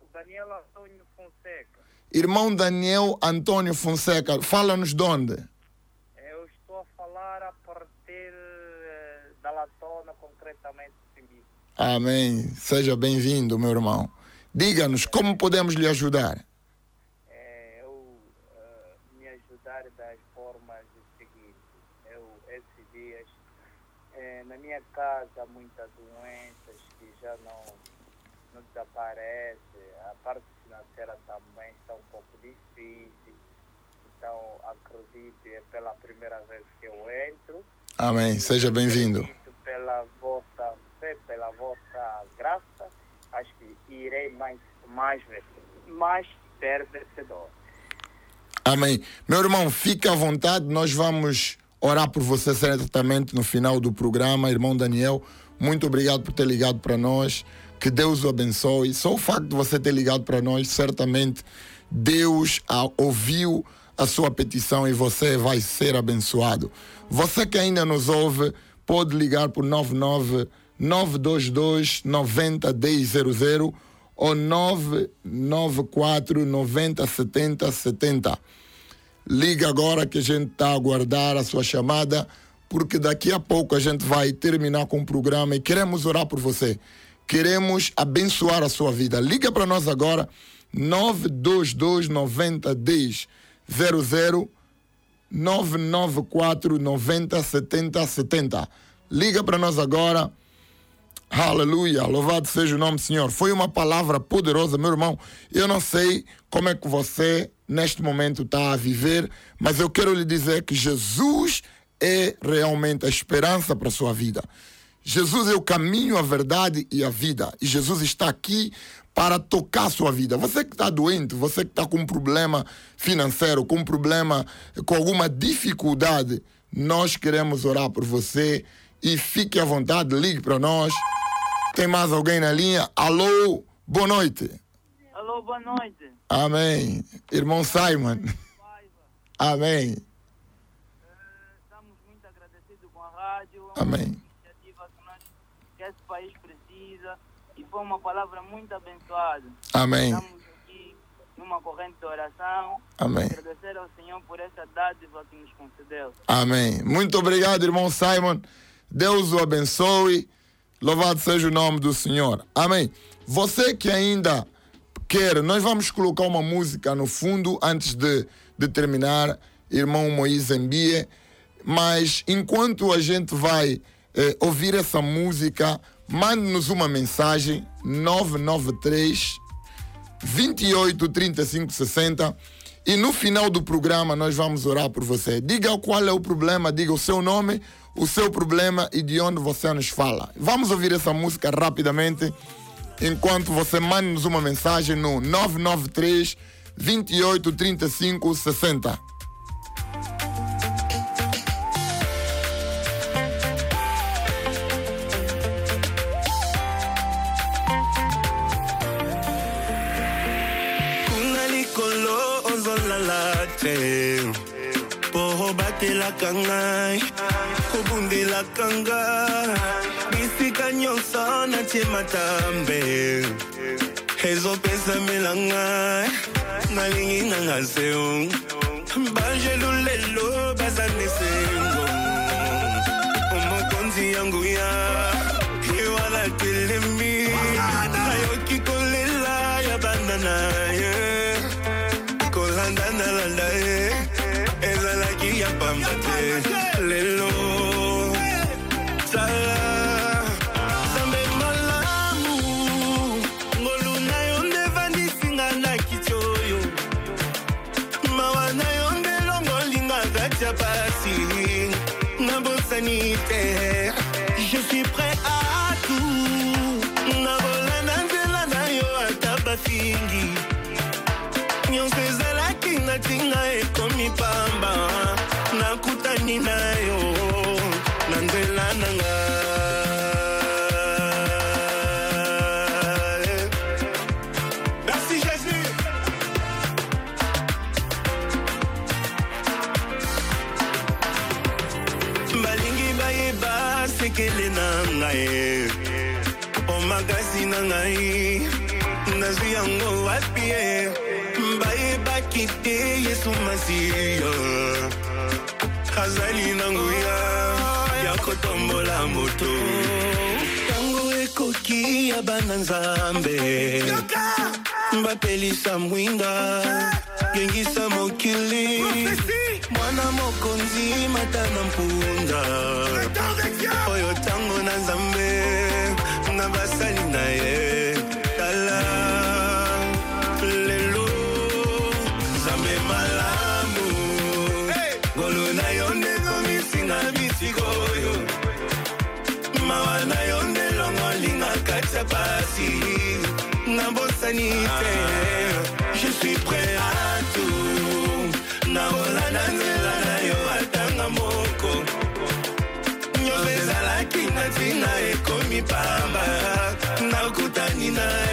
[SPEAKER 12] O Daniel Antônio Fonseca.
[SPEAKER 7] Irmão Daniel Antônio Fonseca, fala-nos de onde?
[SPEAKER 12] Eu estou a falar a partir eh, da Latona, concretamente de Simbique.
[SPEAKER 7] Amém. Seja bem-vindo, meu irmão. Diga-nos como podemos lhe ajudar.
[SPEAKER 12] Eh, eu eh, me ajudar das formas seguintes. Eu, esses dias, eh, na minha casa, muitas doenças que já não, não desaparecem. A parte financeira também está um pouco difícil. Então, é pela primeira vez que eu entro.
[SPEAKER 7] Amém. Seja bem-vindo.
[SPEAKER 12] Pela vossa fé, pela vossa graça, acho que irei mais, mais, mais ser vencedor.
[SPEAKER 7] Amém. Meu irmão, fique à vontade, nós vamos orar por você certamente no final do programa. Irmão Daniel, muito obrigado por ter ligado para nós. Que Deus o abençoe. Só o facto de você ter ligado para nós, certamente Deus ouviu a sua petição e você vai ser abençoado. Você que ainda nos ouve, pode ligar por 99 922 90 100 ou 994 90 70 70. Liga agora que a gente está a aguardar a sua chamada, porque daqui a pouco a gente vai terminar com o programa e queremos orar por você. Queremos abençoar a sua vida. Liga para nós agora, 922 90 10 00 994 90 70 70. Liga para nós agora. Aleluia, louvado seja o nome do Senhor. Foi uma palavra poderosa, meu irmão. Eu não sei como é que você neste momento está a viver, mas eu quero lhe dizer que Jesus é realmente a esperança para a sua vida. Jesus é o caminho, a verdade e a vida. E Jesus está aqui para tocar a sua vida. Você que está doente, você que está com um problema financeiro, com um problema, com alguma dificuldade, nós queremos orar por você e fique à vontade, ligue para nós. Tem mais alguém na linha? Alô, boa noite.
[SPEAKER 12] Alô, boa noite.
[SPEAKER 7] Amém. Irmão Simon. Amém.
[SPEAKER 12] Estamos muito agradecidos com a rádio.
[SPEAKER 7] Amém.
[SPEAKER 12] Iniciativa que, nós, que esse país precisa. Foi uma palavra muito abençoada.
[SPEAKER 7] Amém.
[SPEAKER 12] Estamos aqui numa corrente de oração.
[SPEAKER 7] Amém.
[SPEAKER 12] Agradecer ao Senhor por essa dádiva que nos concedeu.
[SPEAKER 7] Amém. Muito obrigado, irmão Simon. Deus o abençoe. Louvado seja o nome do Senhor. Amém. Você que ainda quer, nós vamos colocar uma música no fundo antes de, de terminar, irmão Moisés Mbie. Mas enquanto a gente vai eh, ouvir essa música, mande-nos uma mensagem 993 28 35 60 e no final do programa nós vamos orar por você. Diga qual é o problema, diga o seu nome, o seu problema e de onde você nos fala. Vamos ouvir essa música rapidamente enquanto você manda-nos uma mensagem no 993 28 35 60.
[SPEAKER 13] feo Poho bate la kangai Kubundi la kangai. Bisi kanyo sana chema tambe Hezo pesa milangai Nalingi nangaseo Banjelulelo bazaneseo masiya azali na nguya ya kotombola moto yango ekoki ya bana nzambe bapelisa mwinda gengisa mokili mwana mokonzi mata na mpunda oyo ntango na nzambe je suis prêt à tout. Nakolanda nzela na yo atanga moko. Nyonso ezalaki na ntina ekomi pamba. Nakutani na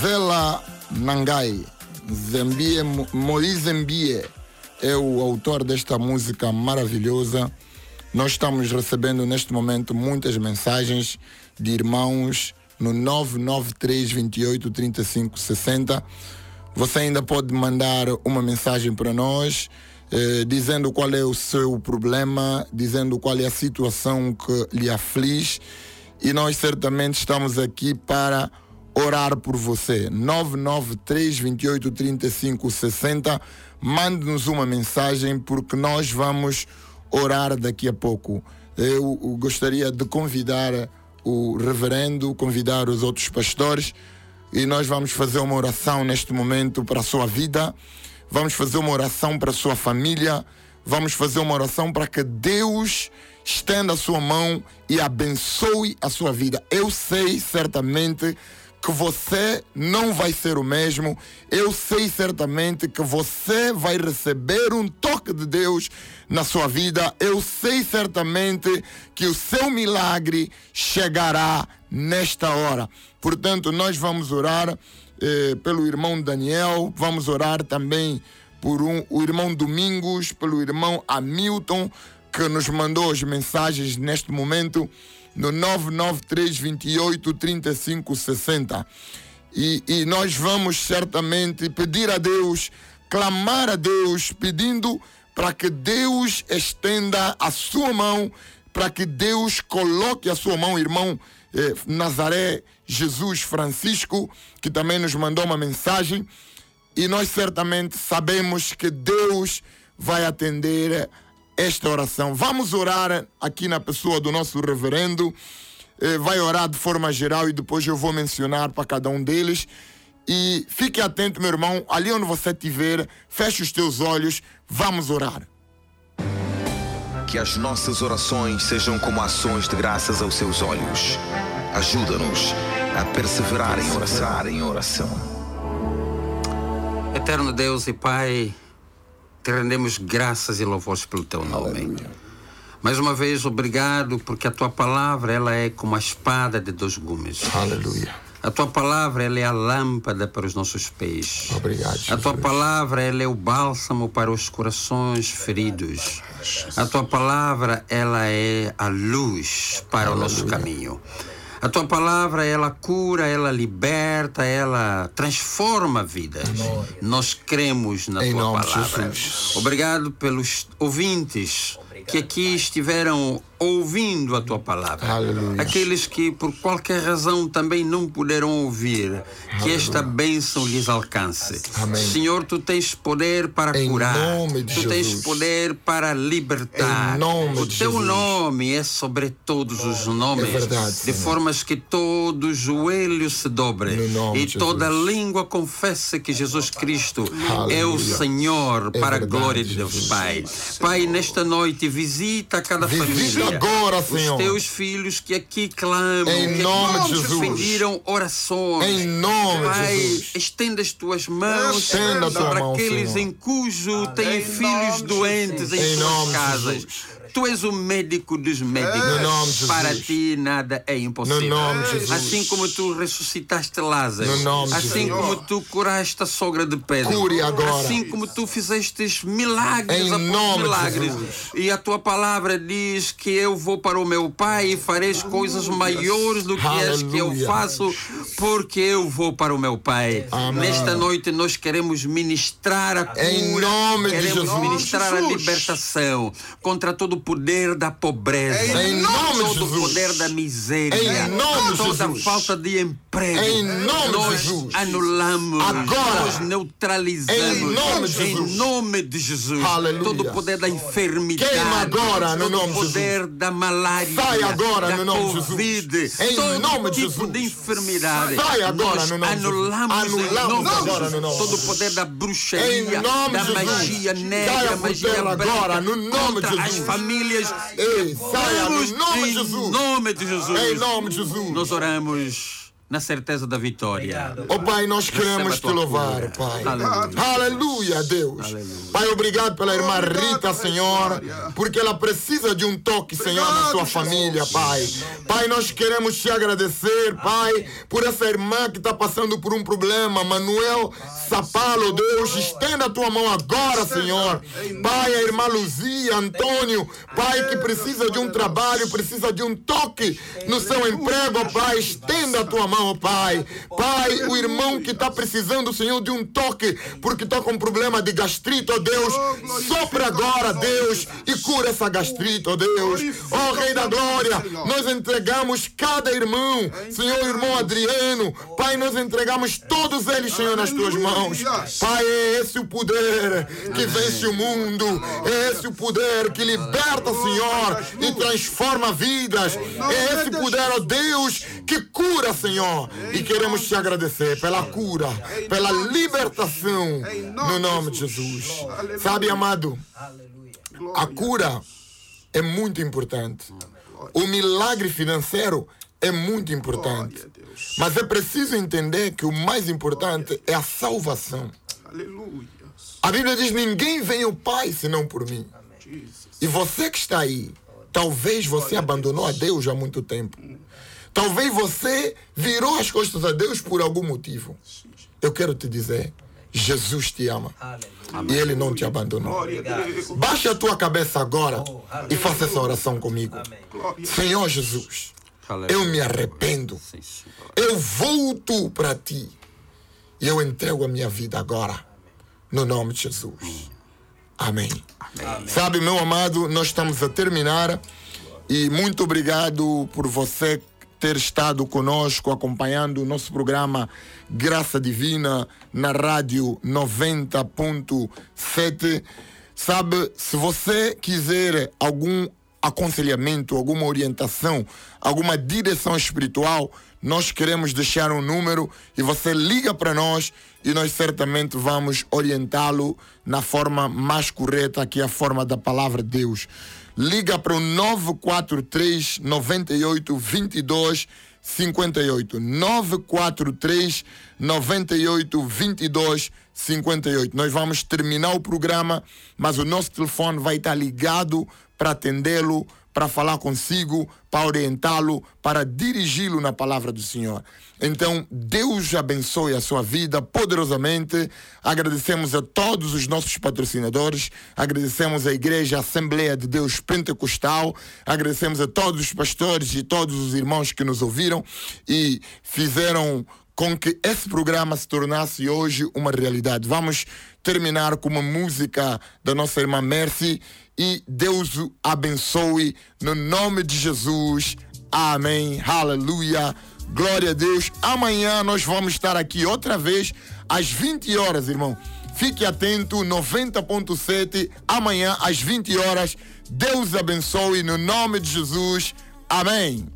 [SPEAKER 7] Nazela Nangai, Zembie, Mo- Moise Mbie é o autor desta música maravilhosa. Nós estamos recebendo neste momento muitas mensagens de irmãos no 993 28 35 60. Você ainda pode mandar uma mensagem para nós, eh, dizendo qual é o seu problema, dizendo qual é a situação que lhe aflige. E nós certamente estamos aqui para orar por você. 993 28 35 60. Mande-nos uma mensagem porque nós vamos orar daqui a pouco. Eu gostaria de convidar o reverendo, convidar os outros pastores e nós vamos fazer uma oração neste momento para a sua vida. Vamos fazer uma oração para a sua família. Vamos fazer uma oração para que Deus estenda a sua mão e abençoe a sua vida. Eu sei certamente que você não vai ser o mesmo. Eu sei certamente que você vai receber um toque de Deus na sua vida. Eu sei certamente que o seu milagre chegará nesta hora. Portanto, nós vamos orar eh, pelo irmão Daniel, vamos orar também por um, o irmão Domingos, pelo irmão Hamilton, que nos mandou as mensagens neste momento no 993 28 35 60. E, e nós vamos certamente pedir a Deus, clamar a Deus, pedindo para que Deus estenda a sua mão, para que Deus coloque a sua mão, irmão eh, Nazaré Jesus Francisco, que também nos mandou uma mensagem. E nós certamente sabemos que Deus vai atender esta oração. Vamos orar aqui na pessoa do nosso reverendo. Eh, Vai orar de forma geral e depois eu vou mencionar para cada um deles. E fique atento, meu irmão, ali onde você estiver, feche os teus olhos, vamos orar.
[SPEAKER 1] Que as nossas orações sejam como ações de graças aos seus olhos. Ajuda-nos a perseverar em oração. Em oração.
[SPEAKER 10] Eterno Deus e Pai, te rendemos graças e louvores pelo teu nome. Mais uma vez, obrigado, porque a tua palavra ela é como a espada de dois gumes.
[SPEAKER 7] Aleluia.
[SPEAKER 10] A tua palavra ela é a lâmpada para os nossos pés.
[SPEAKER 7] Obrigado.
[SPEAKER 10] A tua palavra ela é o bálsamo para os corações feridos. A tua palavra ela é a luz para o nosso caminho. A tua palavra ela cura, ela liberta, ela transforma vidas. Nós cremos na
[SPEAKER 7] Em
[SPEAKER 10] tua palavra. Obrigado pelos ouvintes que aqui estiveram ouvindo a tua palavra.
[SPEAKER 7] Aleluia.
[SPEAKER 10] Aqueles que por qualquer razão também não puderam ouvir, que esta bênção lhes alcance.
[SPEAKER 7] Amém.
[SPEAKER 10] Senhor, tu tens poder para
[SPEAKER 7] Em
[SPEAKER 10] curar.
[SPEAKER 7] nome de
[SPEAKER 10] tu tens
[SPEAKER 7] Jesus.
[SPEAKER 10] poder para libertar.
[SPEAKER 7] Em nome
[SPEAKER 10] o
[SPEAKER 7] de
[SPEAKER 10] teu
[SPEAKER 7] Jesus.
[SPEAKER 10] nome é sobre todos os nomes.
[SPEAKER 7] É verdade,
[SPEAKER 10] de formas que todo joelho se dobre
[SPEAKER 7] No
[SPEAKER 10] e toda língua confesse que Jesus Cristo é o
[SPEAKER 7] Aleluia.
[SPEAKER 10] Senhor
[SPEAKER 7] É
[SPEAKER 10] para a
[SPEAKER 7] verdade,
[SPEAKER 10] glória de Deus
[SPEAKER 7] Jesus.
[SPEAKER 10] Pai. Pai, nesta noite visita cada
[SPEAKER 7] Visita
[SPEAKER 10] família.
[SPEAKER 7] Agora,
[SPEAKER 10] Os
[SPEAKER 7] Senhor.
[SPEAKER 10] teus filhos que aqui clamam,
[SPEAKER 7] Em
[SPEAKER 10] que
[SPEAKER 7] nome
[SPEAKER 10] aqui
[SPEAKER 7] de Jesus.
[SPEAKER 10] pediram orações.
[SPEAKER 7] Em nome de
[SPEAKER 10] Pai,
[SPEAKER 7] Jesus.
[SPEAKER 10] estenda as tuas mãos
[SPEAKER 7] Estenda a tua
[SPEAKER 10] sobre
[SPEAKER 7] mão,
[SPEAKER 10] aqueles
[SPEAKER 7] Senhor.
[SPEAKER 10] em cujo têm filhos doentes em,
[SPEAKER 7] Em
[SPEAKER 10] suas
[SPEAKER 7] nome de
[SPEAKER 10] casas. Tu és o médico dos médicos.
[SPEAKER 7] No nome de
[SPEAKER 10] Para
[SPEAKER 7] Jesus.
[SPEAKER 10] ti nada é impossível.
[SPEAKER 7] No nome de Jesus.
[SPEAKER 10] Assim como tu ressuscitaste Lázaro.
[SPEAKER 7] No nome de
[SPEAKER 10] assim
[SPEAKER 7] Jesus.
[SPEAKER 10] como tu curaste a sogra de Pedro.
[SPEAKER 7] Cure agora.
[SPEAKER 10] Assim como tu fizeste milagres
[SPEAKER 7] Em nome de
[SPEAKER 10] milagres.
[SPEAKER 7] Jesus.
[SPEAKER 10] E a tua palavra diz que eu vou para o meu Pai e fareis coisas maiores do que as que eu
[SPEAKER 7] Aleluia.
[SPEAKER 10] faço, porque eu vou para o meu Pai.
[SPEAKER 7] Amém.
[SPEAKER 10] Nesta noite nós queremos ministrar a cura,
[SPEAKER 7] Em nome de
[SPEAKER 10] queremos
[SPEAKER 7] Jesus.
[SPEAKER 10] ministrar a libertação contra todo o poder da pobreza,
[SPEAKER 7] Em nome de
[SPEAKER 10] todo o
[SPEAKER 7] Jesus.
[SPEAKER 10] poder da miséria,
[SPEAKER 7] Em nome de
[SPEAKER 10] toda
[SPEAKER 7] Jesus.
[SPEAKER 10] falta de emprego.
[SPEAKER 7] Em nome de
[SPEAKER 10] nós
[SPEAKER 7] Jesus.
[SPEAKER 10] anulamos,
[SPEAKER 7] Agora.
[SPEAKER 10] nós neutralizamos.
[SPEAKER 7] Em nome de
[SPEAKER 10] Em
[SPEAKER 7] Jesus.
[SPEAKER 10] nome de Jesus.
[SPEAKER 7] Aleluia.
[SPEAKER 10] Todo o poder da enfermidade.
[SPEAKER 7] Queima agora, no
[SPEAKER 10] todo
[SPEAKER 7] nome de
[SPEAKER 10] o poder da malária.
[SPEAKER 7] Sai agora,
[SPEAKER 10] da
[SPEAKER 7] no nome de
[SPEAKER 10] Covid,
[SPEAKER 7] Jesus. Em
[SPEAKER 10] todo
[SPEAKER 7] nome de
[SPEAKER 10] tipo
[SPEAKER 7] Jesus.
[SPEAKER 10] de enfermidade.
[SPEAKER 7] Sai agora,
[SPEAKER 10] Nós
[SPEAKER 7] no nome de Jesus.
[SPEAKER 10] anulamos,
[SPEAKER 7] Anulamos
[SPEAKER 10] em de
[SPEAKER 7] agora,
[SPEAKER 10] Jesus.
[SPEAKER 7] no nome de
[SPEAKER 10] todo o
[SPEAKER 7] Jesus.
[SPEAKER 10] poder da bruxaria,
[SPEAKER 7] Em
[SPEAKER 10] da
[SPEAKER 7] de Jesus.
[SPEAKER 10] magia negra, magia branca,
[SPEAKER 7] agora, no nome de
[SPEAKER 10] as
[SPEAKER 7] Jesus.
[SPEAKER 10] Famílias.
[SPEAKER 7] Ei, saia no
[SPEAKER 10] Vamos
[SPEAKER 7] nome de
[SPEAKER 10] em nome de Jesus.
[SPEAKER 7] Em nome de Jesus.
[SPEAKER 10] Nós oramos na certeza da vitória.
[SPEAKER 7] Oh Pai, nós queremos te louvar,
[SPEAKER 10] cura.
[SPEAKER 7] Pai.
[SPEAKER 10] Aleluia.
[SPEAKER 7] Aleluia, Deus. Pai, obrigado pela irmã Rita, Senhor, porque ela precisa de um toque, Senhor, na sua família, Pai. Pai, nós queremos te agradecer, Pai, por essa irmã que está passando por um problema, Manuel Sapalo, Deus, estenda a tua mão agora, Senhor. Pai, a irmã Luzia, Antônio, Pai, que precisa de um trabalho, precisa de um toque no seu emprego, Pai, estenda a tua mão, Pai. Pai, o irmão que está precisando, Senhor, de um toque, porque está com problema de gastrite, ó Deus, sopra agora, Deus, e cura essa gastrite, ó Deus. Ó Rei da Glória, nós entregamos cada irmão, Senhor, irmão Adriano, Pai, nós entregamos todos eles, Senhor, nas tuas mãos. Pai, é esse o poder que vence o mundo, é esse o poder que liberta, Senhor, e transforma vidas. É esse poder, ó Deus, que cura, Senhor. E queremos te agradecer pela cura, pela libertação, no nome de Jesus. Sabe, amado, a cura é muito importante. O milagre financeiro é muito importante. Mas é preciso entender que o mais importante é a salvação. A Bíblia diz: ninguém vem ao Pai senão por mim. E você que está aí, talvez você abandonou a Deus há muito tempo. Talvez você virou as costas a Deus por algum motivo. Eu quero te dizer: Jesus te ama. E Ele não te abandonou. Baixa a tua cabeça agora e faça essa oração comigo. Senhor Jesus, eu me arrependo. Eu volto para ti. E eu entrego a minha vida agora. No nome de Jesus. Amém. Sabe, meu amado, nós estamos a terminar. E muito obrigado por você ter estado conosco acompanhando o nosso programa Graça Divina na rádio 90.7. Sabe, se você quiser algum aconselhamento, alguma orientação, alguma direção espiritual, nós queremos deixar um número e você liga para nós e nós certamente vamos orientá-lo na forma mais correta, que é a forma da palavra de Deus. Liga para o 943 98 22 58. 943 98 22 58. Nós vamos terminar o programa, mas o nosso telefone vai estar ligado para atendê-lo, para falar consigo, para orientá-lo, para dirigi-lo na palavra do Senhor. Então, Deus abençoe a sua vida poderosamente. Agradecemos a todos os nossos patrocinadores, agradecemos à Igreja Assembleia de Deus Pentecostal, agradecemos a todos os pastores e todos os irmãos que nos ouviram e fizeram com que esse programa se tornasse hoje uma realidade. Vamos terminar com uma música da nossa irmã Mercy e Deus o abençoe no nome de Jesus. Amém. Aleluia. Glória a Deus. Amanhã nós vamos estar aqui outra vez às 20 horas, irmão. Fique atento, 90.7, amanhã às 20 horas. Deus abençoe no nome de Jesus. Amém.